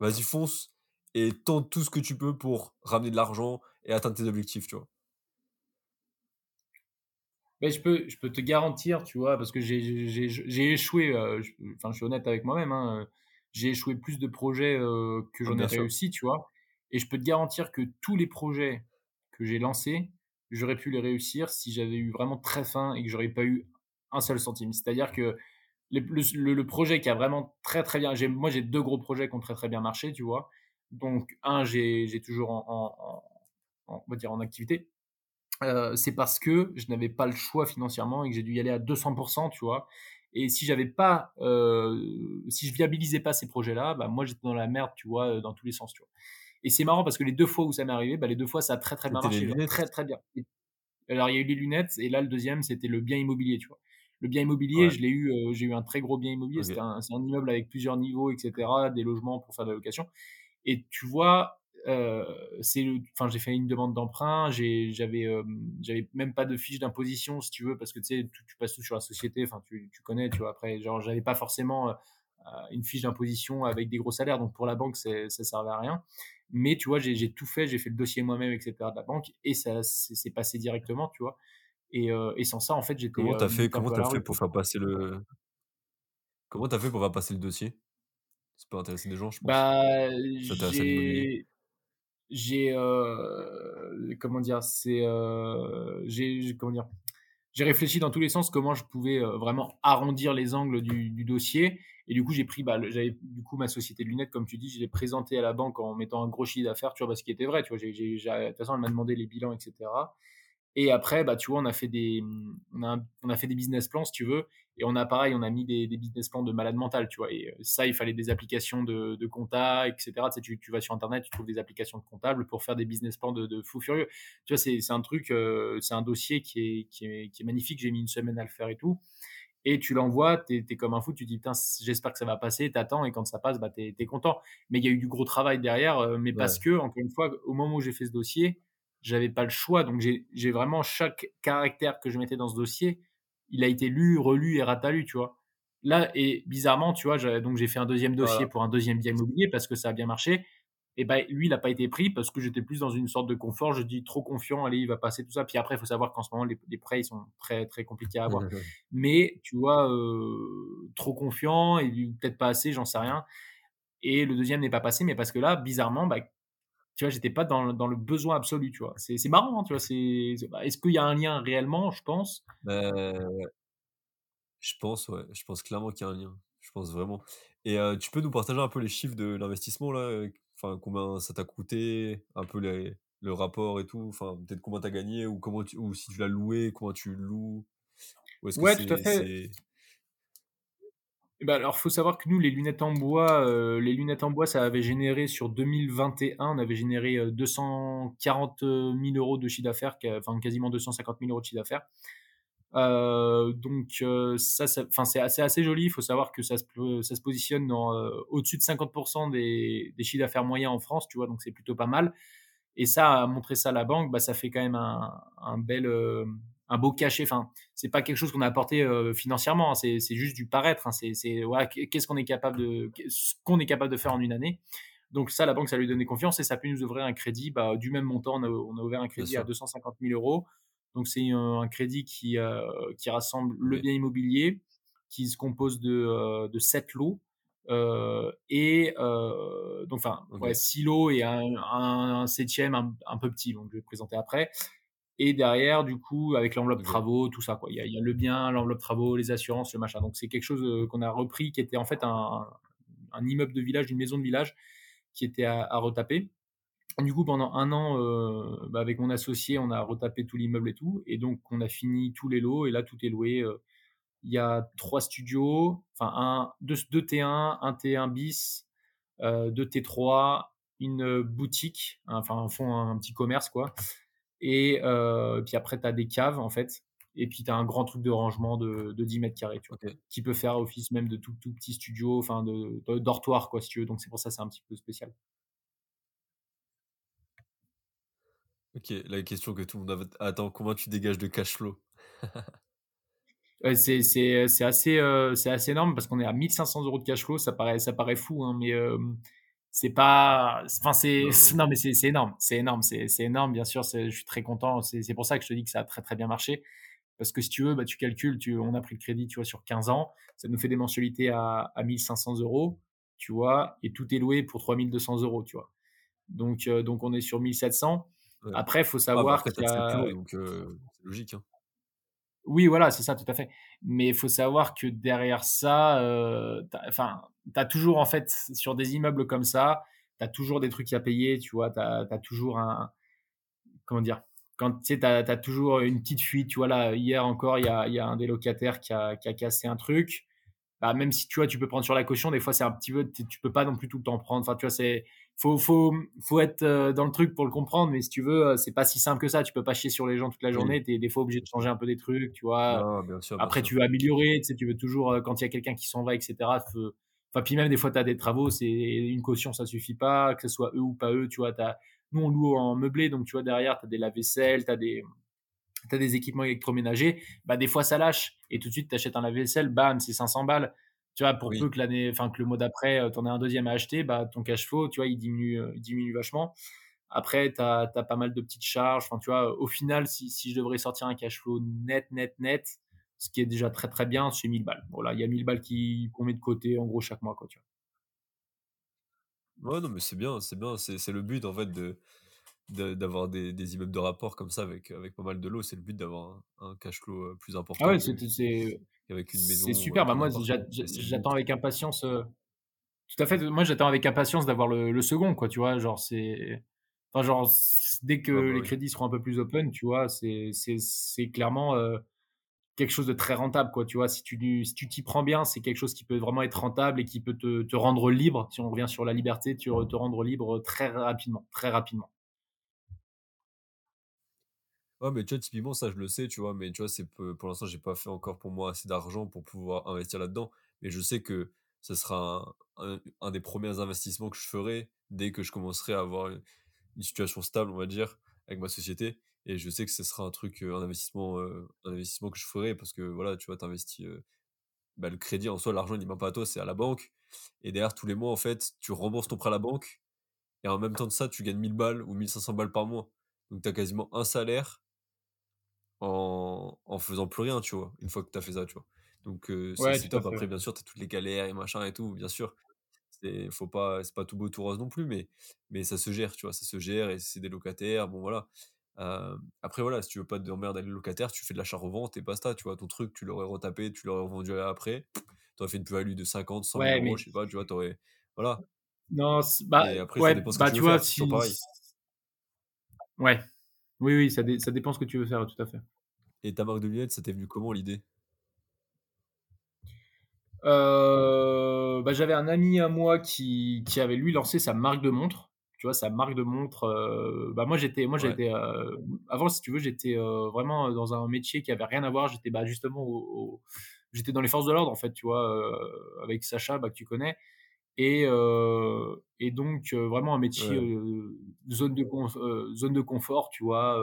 vas-y fonce et tente tout ce que tu peux pour ramener de l'argent et atteindre tes objectifs, tu vois. Je peux, je peux te garantir, tu vois, parce que j'ai échoué, euh, enfin, je suis honnête avec moi-même, hein, j'ai échoué plus de projets euh, que ah, j'en ai réussi, tu vois. Et je peux te garantir que tous les projets que j'ai lancés, j'aurais pu les réussir si j'avais eu vraiment très faim et que j'aurais pas eu un seul centime. C'est-à-dire que le, projet qui a vraiment très très bien, moi j'ai deux gros projets qui ont très très bien marché, tu vois. Donc un, j'ai toujours en, on va dire en activité. Euh, c'est parce que je n'avais pas le choix financièrement et que j'ai dû y aller à 200%, tu vois. Et si j'avais pas, euh, si je viabilisais pas ces projets-là, bah moi j'étais dans la merde, tu vois, dans tous les sens, tu vois. Et c'est marrant parce que les deux fois où ça m'est arrivé, bah les deux fois ça a très très bien marché, très très bien. Alors il y a eu les lunettes et là le deuxième c'était le bien immobilier, tu vois. Le bien immobilier, je l'ai eu, euh, j'ai eu un très gros bien immobilier. C'est un, un, immeuble avec plusieurs niveaux, etc., des logements pour faire de la location. Et tu vois, euh, c'est enfin j'ai fait une demande d'emprunt j'avais euh, j'avais même pas de fiche d'imposition si tu veux parce que tu sais tu, passes tout sur la société enfin tu, tu, connais tu vois après genre j'avais pas forcément euh, une fiche d'imposition avec des gros salaires donc pour la banque ça servait à rien. Mais tu vois j'ai tout fait j'ai fait le dossier moi-même etc de la banque et ça c'est passé directement tu vois. Et, et sans ça en fait j'étais comment t'as fait comment t'as fait pour faire passer le comment t'as fait pour faire passer le dossier? C'est pas intéresser des gens je pense. Bah j'ai j'ai euh, comment dire c'est euh, j'ai comment dire j'ai réfléchi dans tous les sens comment je pouvais euh, vraiment arrondir les angles du, du dossier. Et du coup j'ai pris bah, j'avais du coup ma société de lunettes comme tu dis je l'ai présenté à la banque en mettant un gros chiffre d'affaires tu vois parce qu'il était vrai tu vois j'ai, de toute façon elle m'a demandé les bilans etc et après, bah, tu vois, on a fait des, on a, on a fait des business plans, si tu veux. Et on a pareil, on a mis des, des business plans de malade mental, tu vois. Et euh, ça, il fallait des applications de, de compta, etc. Tu, sais, tu, tu, vas sur Internet, tu trouves des applications de comptables pour faire des business plans de, de fou furieux. Tu vois, c'est, c'est un truc, euh, c'est un dossier qui est, qui est, qui est magnifique. J'ai mis une semaine à le faire et tout. Et tu l'envoies, tu es, comme un fou, tu dis, putain, j'espère que ça va passer, t'attends, et quand ça passe, bah, tu es, content. Mais il y a eu du gros travail derrière, euh, mais parce que, encore une fois, au moment où j'ai fait ce dossier, j'avais pas le choix. Donc j'ai vraiment chaque caractère que je mettais dans ce dossier, il a été lu, relu et ratalu, tu vois. Là, et bizarrement, tu vois, donc j'ai fait un deuxième dossier pour un deuxième bien immobilier parce que ça a bien marché. Et ben lui, il n'a pas été pris parce que j'étais plus dans une sorte de confort. Je dis trop confiant, allez, il va passer tout ça. Puis après, il faut savoir qu'en ce moment, les, prêts, ils sont très, très compliqués à avoir. [laughs] Mais, tu vois, euh, trop confiant et peut-être pas assez, j'en sais rien. Et le deuxième n'est pas passé, mais parce que là, bizarrement, bah, tu vois, j'étais pas dans, dans, le besoin absolu, tu vois. C'est marrant, hein, tu vois. Bah, est-ce qu'il y a un lien réellement Je pense? Bah, je pense, ouais. Je pense clairement qu'il y a un lien. Je pense vraiment. Et tu peux nous partager un peu les chiffres de l'investissement là Enfin, combien ça t'a coûté Un peu les, le rapport et tout. Enfin, peut-être combien t'as gagné ou comment ou si tu l'as loué, comment tu le loues? ouais, tout à fait. Eh ben, alors, faut savoir que nous, les lunettes en bois, euh, les lunettes en bois, ça avait généré sur 2021, on avait généré 240 euh, 000 euros de chiffre d'affaires, enfin quasiment 250 000 euros de chiffre d'affaires. Euh, donc ça, enfin c'est assez, joli. Il faut savoir que ça se, ça se positionne au-dessus de 50% des, chiffres d'affaires moyens en France, tu vois, donc c'est plutôt pas mal. Et ça, montrer ça à la banque, bah, ça fait quand même un bel, un beau cachet. Enfin, c'est pas quelque chose qu'on a apporté euh, financièrement. Hein. c'est, juste du paraître. Hein. c'est, qu'est-ce qu'on est capable de, ce qu'on est capable de faire en une année. Donc ça, la banque, ça lui donnait confiance et ça peut nous ouvrir un crédit bah, du même montant. On a, on a ouvert un crédit à 250 000 euros. Donc c'est un, crédit qui, euh, qui rassemble le bien immobilier, qui se compose de, euh, de 7 lots. et donc enfin ouais, 6 lots et un, un, septième un, un, peu petit donc je vais présenter après et derrière, du coup, avec l'enveloppe travaux, tout ça, quoi. Il y, a, il y a le bien, l'enveloppe travaux, les assurances, le machin. Donc, c'est quelque chose euh, qu'on a repris, qui était en fait un, un, immeuble de village, une maison de village, qui était à, à retaper. du coup, pendant un an, euh, bah, avec mon associé, on a retapé tout l'immeuble et tout. Et donc, on a fini tous les lots. Et là, tout est loué. Euh, il y a trois studios, enfin, un, deux, deux T1, un T1 bis, euh, deux T3, une boutique, enfin, un fond, un petit commerce, quoi Et puis après, tu as des caves, en fait. Et puis, tu as un grand truc de rangement de, de 10 mètres carrés, tu vois, qui peut faire office même de tout, tout petit studio, enfin, de, de, dortoir, quoi, si tu veux. Donc, c'est pour ça c'est un petit peu spécial. Ok, la question que tout le monde a... Attends, comment tu dégages de cash flow? C'est assez, euh, assez énorme parce qu'on est à 1500 euros de cash flow. Ça paraît, ça paraît fou, hein, mais euh, c'est pas. Enfin, c'est. Non, mais c'est énorme. C'est énorme. C'est énorme, bien sûr. Je suis très content. C'est pour ça que je te dis que ça a très, très bien marché. Parce que si tu veux, bah, tu calcules, tu, on a pris le crédit tu vois, sur 15 ans. Ça nous fait des mensualités à, à 1500 euros, tu vois, et tout est loué pour 3200 euros, tu vois. Donc, euh, donc on est sur 1700. Après, il faut savoir qu'il y a... donc c'est logique. Hein. Oui, voilà, c'est ça, tout à fait. Mais il faut savoir que derrière ça, euh, enfin, tu as toujours, en fait, sur des immeubles comme ça, tu as toujours des trucs à payer, tu vois, tu as, toujours un. Comment dire Quand tu sais, tu as, toujours une petite fuite, tu vois, là, hier encore, il y a, un des locataires qui a, qui a cassé un truc. Bah, même si tu vois, tu peux prendre sur la caution, des fois, c'est un petit peu. Tu peux pas non plus tout le temps prendre. Enfin, tu vois, c'est faut, faut, faut être euh, dans le truc pour le comprendre, mais si tu veux, euh, c'est pas si simple que ça. Tu peux pas chier sur les gens toute la journée. Tu es des fois obligé de changer un peu des trucs, tu vois. Après, tu veux améliorer, tu sais, tu veux toujours, euh, quand il y a quelqu'un qui s'en va, etc. Enfin, puis même des fois, tu as des travaux, c'est une caution, ça suffit pas, que ce soit eux ou pas eux, tu vois. As, nous, on loue en meublé, donc tu vois, derrière, tu as des lave-vaisselle, tu as des. As des équipements électroménagers, bah des fois ça lâche et tout de suite tu achètes un lave-vaisselle, bam, c'est 500 balles tu vois, pour peu que l'année, enfin que le mois d'après, euh, tu en aies un deuxième à acheter, bah, ton cash flow, tu vois, il diminue, euh, il diminue vachement. Après, tu as, pas mal de petites charges. Enfin, tu vois, au final, si, si, je devrais sortir un cash flow net, net, net, ce qui est déjà très, très bien, c'est 1000 balles. Voilà, il y a 1000 balles qu'on met de côté, en gros, chaque mois, quoi, tu vois. Ouais, non, mais c'est bien, c'est bien. C'est le but, en fait, de d'avoir des, des, immeubles de rapport comme ça avec, avec pas mal de lots. C'est le but d'avoir un, cash flow plus important. Ah ouais, c'est avec une maison. C'est super. Bah moi, j'attends avec impatience. Euh, tout à fait. Moi, j'attends avec impatience d'avoir le, le, second, quoi. Tu vois, genre c'est. Enfin, genre dès que bah les crédits seront un peu plus open, tu vois, c'est c'est clairement euh, quelque chose de très rentable, quoi. Tu vois, si tu si tu t'y prends bien, c'est quelque chose qui peut vraiment être rentable et qui peut te, te rendre libre. Si on revient sur la liberté, tu te rendre libre très rapidement, très rapidement. Mais tu vois, typiquement, ça, je le sais, tu vois, mais tu vois, c'est pour l'instant, j'ai pas fait encore pour moi assez d'argent pour pouvoir investir là-dedans. Mais je sais que ce sera un, des premiers investissements que je ferai dès que je commencerai à avoir une, situation stable, on va dire, avec ma société. Et je sais que ce sera un truc, un investissement, un investissement que je ferai parce que voilà, tu vois, tu investis. Bah, le crédit en soi, l'argent, n'est pas à toi, c'est à la banque. Et derrière, tous les mois, en fait, tu rembourses ton prêt à la banque. Et en même temps de ça, tu gagnes 1000 balles ou 1500 balles par mois. Donc, tu as quasiment un salaire en, en faisant plus rien, tu vois, une fois que tu as fait ça, tu vois. Donc, c'est top. Après, bien sûr, tu as toutes les galères et machin et tout, bien sûr. C'est faut pas, c'est pas tout beau, tout rose non plus, mais, mais ça se gère, tu vois, ça se gère et c'est des locataires, bon voilà. après, voilà, si tu veux pas de merde avec les locataires, tu fais de l'achat-revente et basta, tu vois, ton truc, tu l'aurais retapé, tu l'aurais revendu après, tu aurais fait une plus-value de 50, 100 000 euros, je sais pas, tu vois, t'aurais. Voilà. Non, bah, et après, ça dépend ce que bah, tu, vois, si... pareil. Ouais. Oui, oui, ça, ça dépend ce que tu veux faire, tout à fait. Et ta marque de lunettes, ça t'est venu comment l'idée? Euh, bah, J'avais un ami à moi qui, qui, avait lui lancé sa marque de montre. Tu vois, sa marque de montre. Euh, bah, moi, j'étais, moi, j'étais. Euh, avant, si tu veux, j'étais vraiment dans un métier qui avait rien à voir. J'étais bah, justement j'étais dans les forces de l'ordre, en fait, tu vois, avec Sacha, bah, que tu connais. Et, et donc, vraiment un métier zone, de, zone de confort, tu vois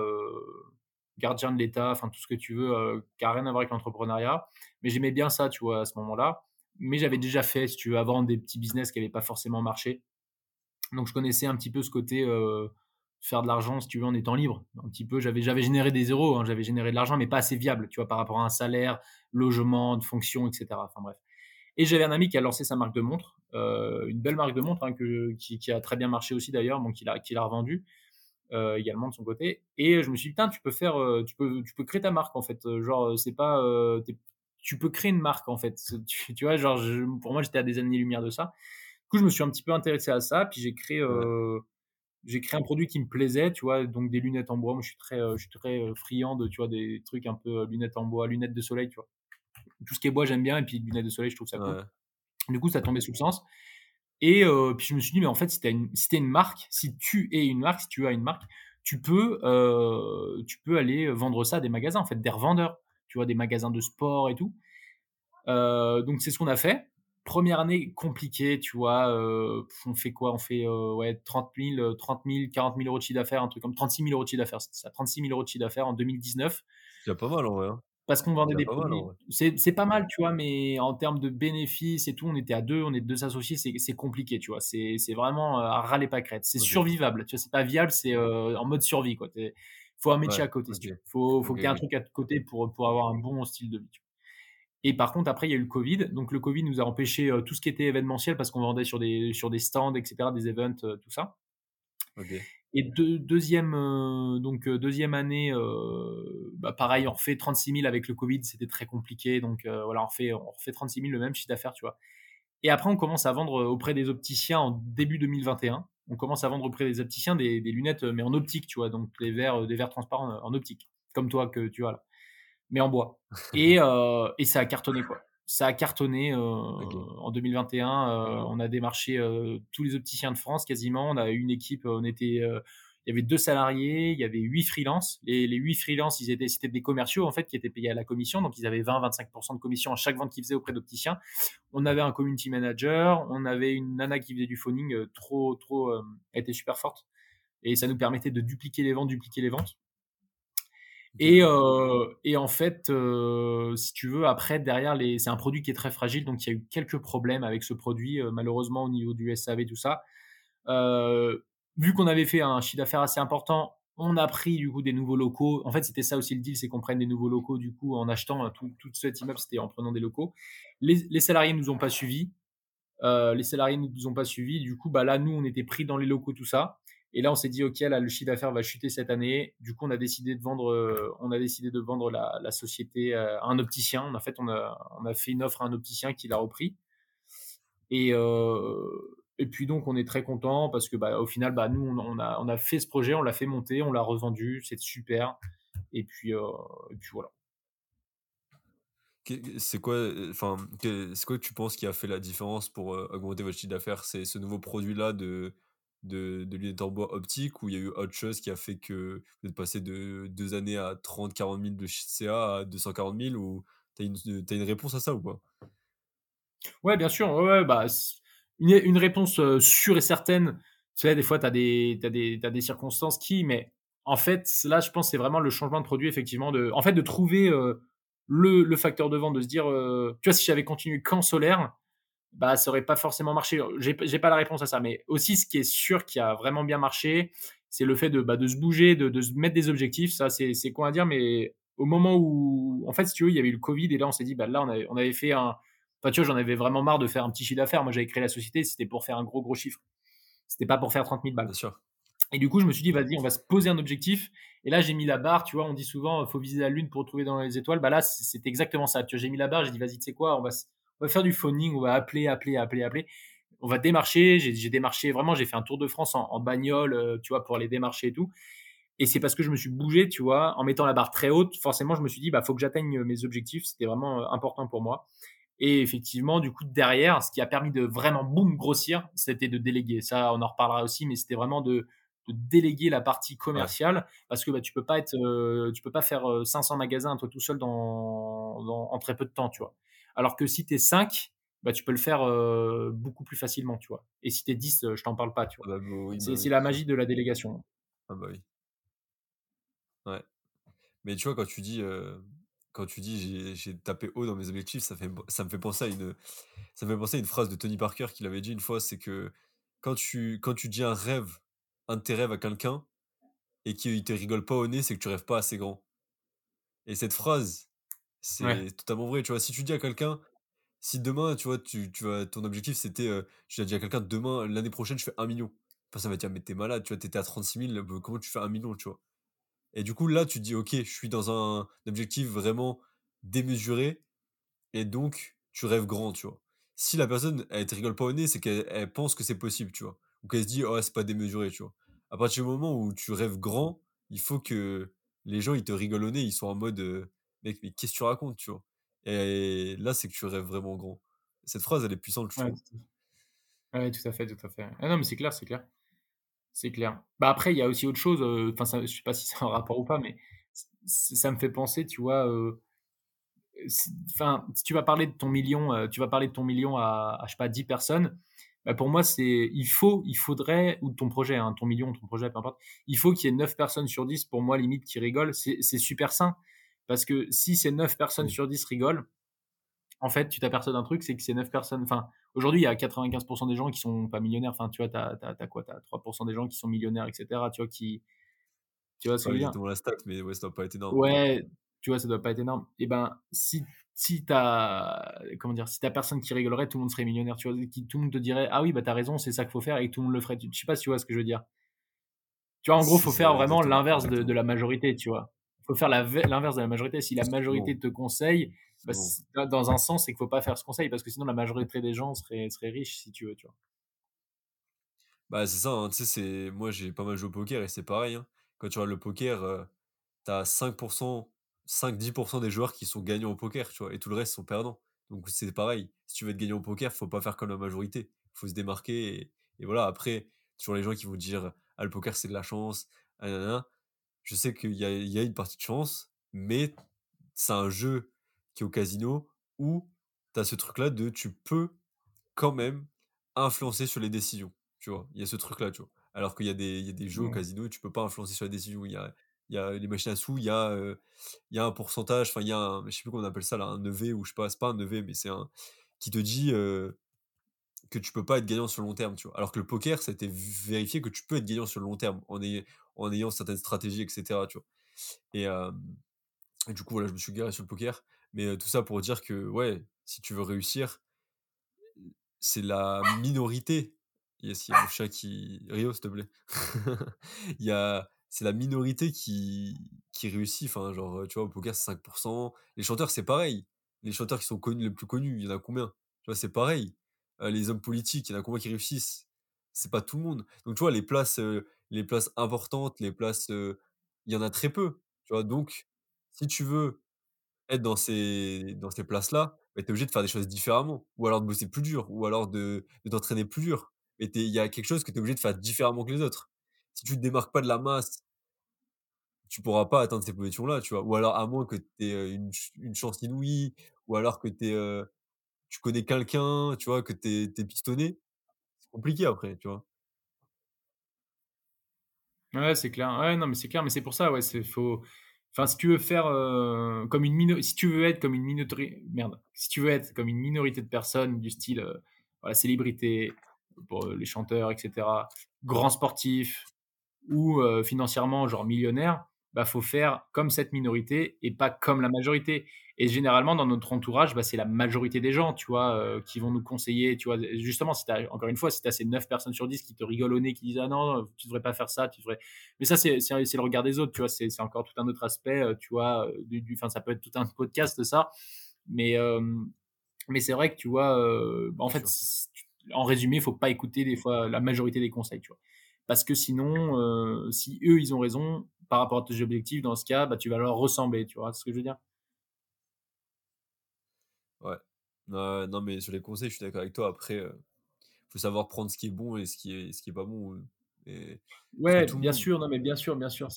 gardien de l'État, enfin tout ce que tu veux, qui n'a rien à voir avec l'entrepreneuriat. Mais j'aimais bien ça, tu vois, à ce moment-là. Mais j'avais déjà fait, si tu veux, avant des petits business qui n'avaient pas forcément marché. Donc je connaissais un petit peu ce côté faire de l'argent, si tu veux, en étant libre. Un petit peu, j'avais, j'avais généré des euros, hein, j'avais généré de l'argent, mais pas assez viable, tu vois, par rapport à un salaire, logement, de fonction, etc. Enfin bref. Et j'avais un ami qui a lancé sa marque de montre, une belle marque de montre hein, que, qui, a très bien marché aussi d'ailleurs, donc il a, qu'il a revendu. Euh, également de son côté. Et je me suis dit, putain, tu peux faire, euh, tu peux, tu peux créer ta marque en fait. Euh, genre, c'est pas, tu peux créer une marque en fait. [laughs] Tu, vois, genre, pour moi, j'étais à des années-lumière de ça. Du coup, je me suis un petit peu intéressé à ça, puis j'ai créé, j'ai créé un produit qui me plaisait, tu vois, donc des lunettes en bois. Moi, je suis très, je suis très friand de, tu vois, des trucs un peu lunettes en bois, lunettes de soleil, tu vois. Tout ce qui est bois, j'aime bien, et puis lunettes de soleil, je trouve ça cool. Du coup, ça tombait sous le sens. Et euh, puis je me suis dit, mais en fait, si tu une, marque, si tu es une marque, si tu as une marque, tu peux, euh, tu peux aller vendre ça à des magasins, en fait, des revendeurs, tu vois, des magasins de sport et tout. Euh, donc c'est ce qu'on a fait. Première année compliquée, tu vois, on fait quoi? On fait ouais, 30 000, 30 000, 40 000 euros de chiffre d'affaires, un truc comme 36 000 euros de chiffre d'affaires, c'est ça, 36 000 euros de chiffre d'affaires en 2019. C'est pas mal en vrai. Hein. Parce qu'on vendait des produits. C'est pas mal, tu vois, mais en termes de bénéfices et tout, on était à deux, on est deux associés, c'est compliqué, tu vois. C'est vraiment à râler pas crête. C'est survivable, tu vois, c'est pas viable, c'est en mode survie, quoi. Il faut un métier à côté, Il faut, faut qu'il y ait un truc à côté pour, pour avoir un bon style de vie. Et par contre, après, il y a eu le Covid. Donc, le Covid nous a empêché tout ce qui était événementiel parce qu'on vendait sur des, sur des stands, etc., des events, tout ça. Et deuxième, donc, deuxième année, bah, pareil, on refait 36 000 avec le Covid, c'était très compliqué. Donc, voilà, on refait, on refait 36 000, le même chiffre d'affaires, tu vois. Et après, on commence à vendre auprès des opticiens en début 2021. On commence à vendre auprès des opticiens des, lunettes, mais en optique, tu vois, donc des verres, des verres transparents en optique, comme toi que tu as là mais en bois. Et, euh, et ça a cartonné, quoi. Ça a cartonné euh, en 2021. Euh, on a démarché tous les opticiens de France quasiment. On a eu une équipe, on était il y avait deux salariés, il y avait huit freelances. Les, les huit freelances, ils étaient, c'était des commerciaux en fait qui étaient payés à la commission, donc ils avaient 20-25% de commission à chaque vente qu'ils faisaient auprès d'opticiens. On avait un community manager, on avait une nana qui faisait du phoning, trop, trop, elle était super forte, et ça nous permettait de dupliquer les ventes, dupliquer les ventes. Et, euh, et, en fait, euh, si tu veux, après, derrière, les... c'est un produit qui est très fragile, donc il y a eu quelques problèmes avec ce produit, euh, malheureusement, au niveau du SAV, tout ça. vu qu'on avait fait un chiffre d'affaires assez important, on a pris du coup des nouveaux locaux. En fait, c'était ça aussi le deal, c'est qu'on prenne des nouveaux locaux du coup en achetant tout, tout cet immeuble, c'était en prenant des locaux. Les, les salariés nous ont pas suivis. les salariés nous ont pas suivis. Du coup, bah là, nous, on était pris dans les locaux, tout ça. Et là, on s'est dit, OK, là, le chiffre d'affaires va chuter cette année. Du coup, on a décidé de vendre, euh, on a décidé de vendre la, société à un opticien. En fait, on a, fait une offre à un opticien qui l'a repris. Et, euh, puis, donc, on est très content parce que, bah, au final, bah, nous, on, a, on a fait ce projet, on l'a fait monter, on l'a revendu. C'est super. Et puis, euh, et puis voilà. C'est quoi, enfin, c'est quoi que tu penses qui a fait la différence pour augmenter votre chiffre d'affaires? C'est ce nouveau produit-là de de, de lunettes en bois optique ou il y a eu autre chose qui a fait que vous êtes passé de deux années à 30-40 000 de CA à 240 000 ou tu as une, as une réponse à ça ou pas? Ouais, bien sûr. Ouais, bah, une, une réponse euh, sûre et certaine. Tu sais, des fois, tu as des, des, circonstances qui, mais en fait, là, je pense c'est vraiment le changement de produit, effectivement. De, en fait, de trouver euh, le, le, facteur de vente, de se dire, euh, tu vois, si j'avais continué qu'en solaire, bah, ça aurait pas forcément marché. J'ai, j'ai pas la réponse à ça, mais aussi ce qui est sûr qui a vraiment bien marché, c'est le fait de, bah, de se bouger, de, de se mettre des objectifs. Ça, c'est, c'est quoi à dire, mais au moment où, en fait, si tu veux, il y avait eu le Covid et là, on s'est dit, bah, là, on avait, on avait fait un, enfin, tu vois, j'en avais vraiment marre de faire un petit chiffre d'affaires. Moi, j'avais créé la société, c'était pour faire un gros, gros chiffre. C'était pas pour faire 30 000 balles. Bien sûr. Et du coup, je me suis dit, vas-y, on va se poser un objectif. Et là, j'ai mis la barre, tu vois, on dit souvent, faut viser la lune pour trouver dans les étoiles. Bah là, c'était exactement ça. Tu vois, j'ai mis la barre, j'ai dit, vas-y, tu sais quoi, on va, on va faire du phoning, on va appeler, appeler, appeler, appeler. On va démarcher. J'ai démarché vraiment, j'ai fait un tour de France en, bagnole, euh, tu vois, pour aller démarcher et tout. Et c'est parce que je me suis bougé, tu vois, en mettant la barre très haute. Forcément, je me suis dit, bah, faut que j'atteigne mes objectifs. C'était vraiment euh, important pour moi. Et effectivement, du coup, derrière, ce qui a permis de vraiment boum grossir, c'était de déléguer. Ça, on en reparlera aussi, mais c'était vraiment de, déléguer la partie commerciale parce que bah, tu peux pas être, euh, tu peux pas faire 500 magasins toi tout seul dans, en très peu de temps, tu vois. Alors que si tu es 5, bah, tu peux le faire euh, beaucoup plus facilement, tu vois. Et si tu es 10, je t'en parle pas, tu vois. Ah bah, bah c'est la magie de la délégation. Ah bah oui. Ouais. Mais tu vois, quand tu dis, euh, quand tu dis j'ai tapé haut dans mes objectifs, ça, fait, ça me fait penser à une, ça me fait penser à une phrase de Tony Parker qu'il avait dit une fois, c'est que quand tu, quand tu dis un rêve, un de tes rêves à quelqu'un, et qu'il te rigole pas au nez, c'est que tu rêves pas assez grand. Et cette phrase, c'est totalement vrai, tu vois? Si tu dis à quelqu'un, si demain, tu vois, tu tu ton objectif c'était, heu, tu as dit à quelqu'un: «Demain, l'année prochaine, je fais 1 000 000 Enfin, ça va dire: «Mais t'es malade, tu vois? Tu à 36 000, bah, comment tu fais 1 million?» tu vois? Et du coup, là, tu dis: «OK, je suis dans un objectif vraiment démesuré» et donc tu rêves grand, tu vois? Si la personne, elle te rigole pas au nez, c'est qu'elle pense que c'est possible, tu vois? Ou qu'elle se dit: «Oh, c'est pas démesuré», tu vois? À partir du moment où tu rêves grand, il faut que les gens, ils te rigolent au nez, ils sont en mode, mec, mais qu'est-ce que tu racontes, tu vois? Et là, c'est que tu rêves vraiment grand. Cette phrase, elle est puissante, je trouve. Ouais, tout à fait, tout à fait. Ah non, mais c'est clair, c'est clair. C'est clair. Bah, après, il y a aussi autre chose, enfin, ça je sais pas si c'est un rapport ou pas, mais ça me fait penser, tu vois, enfin, si tu vas parler de ton million, tu vas parler de ton million à à je sais pas 10 personnes, bah, pour moi, c'est il faut il faudrait ou de ton projet, hein, ton million, ton projet, peu importe, il faut qu'il y ait 9 personnes sur 10 pour moi limite qui rigolent. C'est super sain parce que si ces 9 personnes Mmh. sur 10 rigolent, en fait, tu t'aperçois d'un truc, c'est que ces 9 personnes enfin, aujourd'hui, il y a 95 des gens qui sont pas millionnaires. Enfin, tu vois, tu as tu as tu as quoi? Tu as 3% des gens qui sont millionnaires et cetera, tu vois, qui tu vois J'ai ce pas que je veux dire? exactement la stat, mais ouais, ça doit pas être énorme. Ouais, tu vois, ça doit pas être énorme. Et ben, si si tu as comment dire? Si tu as personne qui rigolerait, tout le monde serait millionnaire, tu vois? Qui tout le monde te dirait: «Ah oui, bah, tu as raison, c'est ça qu'il faut faire» et tout le monde le ferait. Je sais pas si tu vois ce que je veux dire? Tu vois, en gros, Si, faut faire vraiment l'inverse de de la majorité, tu vois? Faut faire l'inverse de la majorité. Si la majorité te conseille, bah, dans un sens, c'est qu'il faut pas faire ce conseil parce que sinon la majorité des gens seraient seraient riches si tu veux, tu vois? Bah, c'est ça, hein, tu sais, c'est moi, j'ai pas mal joué au poker et c'est pareil, hein. Quand tu regardes le poker, heu, tu as 5 5-10% des joueurs qui sont gagnants au poker, tu vois? Et tout le reste sont perdants. Donc c'est pareil, si tu veux être gagnant au poker, faut pas faire comme la majorité. Faut se démarquer et et voilà. Après, toujours les gens qui vont dire: «Ah, le poker, c'est de la chance, ah Je sais qu'il y a il y a une partie de chance, mais c'est un jeu qui est au casino où tu as ce truc-là de tu peux quand même influencer sur les décisions, tu vois? Il y a ce truc-là, tu vois? Alors qu'il y a des il y a des jeux au Ouais. casino, tu peux pas influencer sur les décisions. Il y a il y a les machines à sous, il y a, il y a un pourcentage, enfin il y a un je sais plus comment on appelle ça là, un EV ou je sais pas, c'est pas un EV, mais c'est un qui te dit, que tu peux pas être gagnant sur le long terme, tu vois? Alors que le poker, ça a été vérifié que tu peux être gagnant sur le long terme en ay en ayant certaines stratégies et cetera, tu vois? Et du coup, voilà, je me suis garé sur le poker, mais tout ça pour dire que, ouais, si tu veux réussir, c'est la minorité. Yes, il y a mon chat qui Rio, s'il te plaît. [laughs] Il y a c'est la minorité qui qui réussit, enfin, genre, tu vois, au poker, c'est 5% Les chanteurs, c'est pareil. Les chanteurs qui sont connus les plus connus, il y en a combien? Tu vois, c'est pareil. Les hommes politiques, il y en a combien qui réussissent? C'est pas tout le monde. Donc, tu vois, les places, les places importantes, les places, il y en a très peu, tu vois? Donc, si tu veux être dans ces dans ces places-là, bah, tu es obligé de faire des choses différemment ou alors de bosser plus dur ou alors de t'entraîner plus dur tu il y a quelque chose que tu es obligé de faire différemment que les autres. Si tu te démarques pas de la masse, tu pourras pas atteindre ces positions-là, tu vois? Ou alors à moins que tu aies, une une chance inouïe ou alors que tu connais quelqu'un, tu vois? Que tu es pistonné, c'est compliqué après, tu vois? Ouais, c'est clair. Ouais, non, mais c'est clair, mais c'est pour ça, ouais, c'est faut enfin, si tu veux faire, heu, comme une si tu veux être comme une minoterie merde, si tu veux être comme une minorité de personnes du style, heu, voilà, célébrité, pour, heu, les chanteurs et cetera, grands sportifs ou heu, financièrement, genre millionnaire, bah, faut faire comme cette minorité et pas comme la majorité et généralement dans notre entourage, bah, c'est la majorité des gens, tu vois, heu, qui vont nous conseiller, tu vois? justement, si as encore une fois, si tu as ces 9 personnes sur 10 qui te rigolent au nez, qui disent: «Ah non, tu devrais pas faire ça, tu devrais» mais ça, c'est le regard des autres, tu vois? C'est c'est encore tout un autre aspect, heu, tu vois, heu, du du enfin, ça peut être tout un podcast ça, mais mais c'est vrai que, tu vois, bah, en fait, en résumé, il faut pas écouter des fois la majorité des conseils, tu vois? Parce que sinon, si eux, ils ont raison par rapport à tes objectifs, dans ce cas, bah, tu vas leur ressembler, tu vois ce que je veux dire? Ouais. Non, mais sur les conseils, je suis d'accord avec toi. Après, heu, faut savoir prendre ce qui est bon et ce qui est ce qui est pas bon, heu et Ouais, tout bien monde sûr, non, mais bien sûr, bien sûr,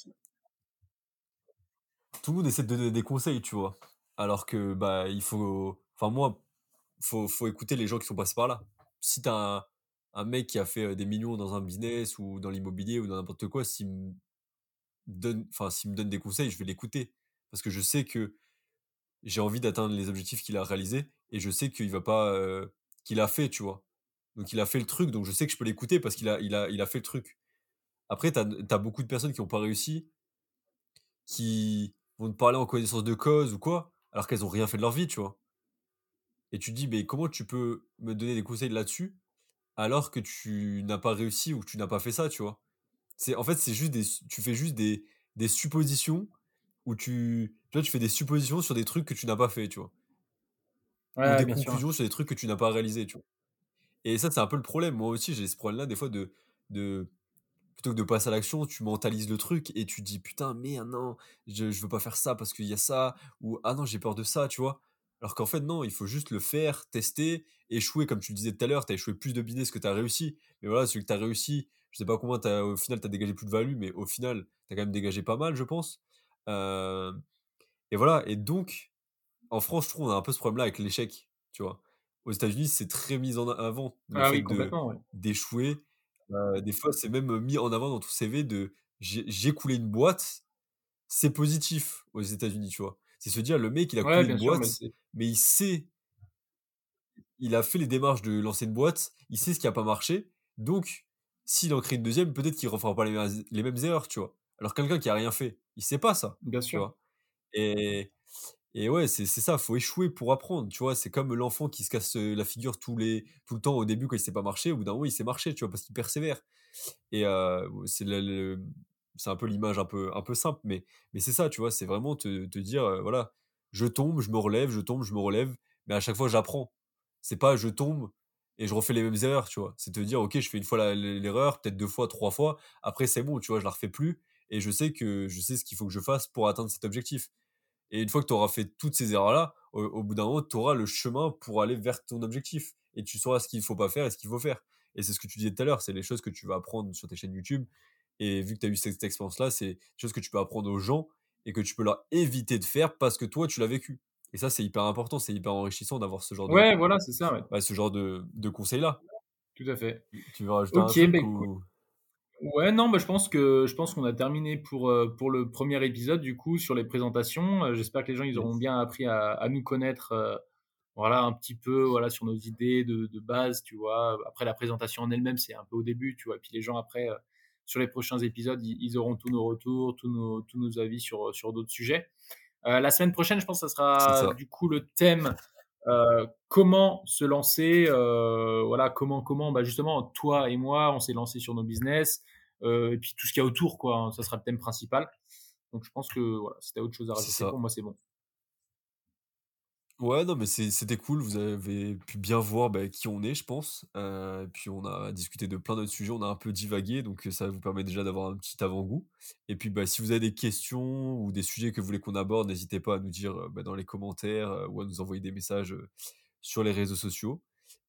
tout le monde essaie de donner des conseils, tu vois? Alors que, bah, il faut enfin moi, faut faut écouter les gens qui sont passés par là. Si tu as un un mec qui a fait, heu, des millions dans un business ou dans l'immobilier ou dans n'importe quoi, s'il donne enfin, s'il me donne des conseils, je vais l'écouter. Parce que je sais que j'ai envie d'atteindre les objectifs qu'il a réalisés et je sais qu'il va pas, qu'il a fait, tu vois? Donc il a fait le truc, donc je sais que je peux l'écouter parce qu'il a il a il a fait le truc. Après, tu as beaucoup de personnes qui ont pas réussi, qui vont te parler en connaissance de cause ou quoi, alors qu'elles ont rien fait de leur vie, tu vois? Et tu te dis: «Mais comment tu peux me donner des conseils là-dessus, alors que tu n'as pas réussi ou que tu n'as pas fait ça», tu vois? C'est en fait, c'est juste des tu fais juste des des suppositions où tu tu vois, tu fais des suppositions sur des trucs que tu n'as pas fait, tu vois? Ou des bien sûr. conclusions sur des trucs que tu n'as pas réalisés, tu vois? Et ça, c'est un peu le problème. Moi aussi, j'ai ce problème-là des fois de de plutôt que de passer à l'action, tu mentalises le truc et tu dis: «Putain, merde, non, je je veux pas faire ça parce qu'il y a ça» ou «Ah non, j'ai peur de ça», tu vois? Alors qu'en fait, non, il faut juste le faire, tester, échouer comme tu le disais tout à l'heure, tu as échoué plus de business que tu as réussi. Mais voilà, celui que tu as réussi, Je sais pas combien tu au final, tu as dégagé plus de value, mais au final, tu as quand même dégagé pas mal, je pense. Et voilà et donc en France, je trouve, on a un peu ce problème-là avec l'échec, tu vois? Aux États-Unis, c'est très mis en avant, Ah de ouais. d'échouer. Des fois, c'est même, mis en avant dans ton CV de: «J'ai coulé une boîte». C'est positif aux États-Unis, tu vois? C'est se dire: «Le mec, il a Ouais, coulé une sûr, mais boîte, c'est mais il sait il a fait les démarches de lancer une boîte, il sait ce qui a pas marché, donc s'il en crée une deuxième, peut-être qu'il refera pas les mêmes les mêmes erreurs», tu vois? Alors quelqu'un qui a rien fait, il sait pas ça, bien tu sûr. vois? Et et ouais, c'est c'est ça, faut échouer pour apprendre, tu vois? C'est comme l'enfant qui se casse, heu, la figure tous les tout le temps au début quand il sait pas marcher, au bout d'un moment, il sait marcher, tu vois? Parce qu'il persévère et c'est un peu l'image un peu un peu simple, mais mais c'est ça, tu vois? C'est vraiment te te dire, voilà, je tombe, je me relève, je tombe, je me relève, mais à chaque fois j'apprends. C'est pas je tombe et je refais les mêmes erreurs, tu vois? C'est te dire: «OK, je fais une fois l'erreur, peut-être 2 fois, 3 fois, après c'est bon, tu vois? Je la refais plus et je sais que je sais ce qu'il faut que je fasse pour atteindre cet objectif». Et une fois que tu auras fait toutes ces erreurs-là, au au bout d'un moment, tu auras le chemin pour aller vers ton objectif et tu sauras ce qu'il faut pas faire et ce qu'il faut faire. Et c'est ce que tu disais tout à l'heure, c'est les choses que tu vas apprendre sur tes chaînes YouTube et vu que tu as eu cette expérience-là, c'est des choses que tu peux apprendre aux gens et que tu peux leur éviter de faire parce que toi, tu l'as vécu. Et ça, c'est hyper important, c'est hyper enrichissant d'avoir ce genre de Ouais, voilà, c'est ça, ouais, bah, ce genre de de conseils-là. tout à fait. Tu veux rajouter un OK, bah, truc écoute ou? Ouais, non, bah, je pense que je pense qu'on a terminé pour, heu, pour le premier épisode du coup sur les présentations. Heu, j'espère que les gens ils auront bien appris à à nous connaître, heu, voilà un petit peu, voilà sur nos idées de de base, tu vois? Après la présentation en elle-même, c'est un peu au début, tu vois? Et puis les gens après, sur les prochains épisodes, ils ils auront tous nos retours, tous nos tous nos avis sur, sur d'autres sujets. Heu, la semaine prochaine, je pense que ça sera ça, du coup le thème Heu, comment se lancer, heu, voilà, comment comment, bah, justement, toi et moi, on s'est lancé sur nos business, heu, et puis tout ce qu'il y a autour, quoi, hein, ça sera le thème principal. Donc je pense que, voilà, si tu as autre chose à rajouter, pour moi, c'est bon. Ouais, non, mais c'était cool. Vous avez pu bien voir, bah, qui on est, je pense. Et puis on a discuté de plein d'autres sujets, on a un peu divagué, donc heu, ça vous permet déjà d'avoir un petit avant-goût. Et puis, bah, si vous avez des questions ou des sujets que vous voulez qu'on aborde, n'hésitez pas à nous dire, bah, dans les commentaires, ou à nous envoyer des messages, sur les réseaux sociaux.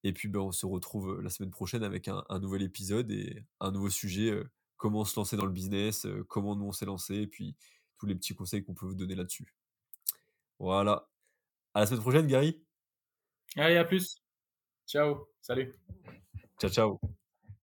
Et puis, bah, on se retrouve, la semaine prochaine avec un nouvel épisode et un nouveau sujet, comment se lancer dans le business, comment nous on s'est lancé et puis tous les petits conseils qu'on peut vous donner là-dessus. Voilà. À la semaine prochaine, Gary. Allez, à plus. Ciao. Salut. Ciao, ciao.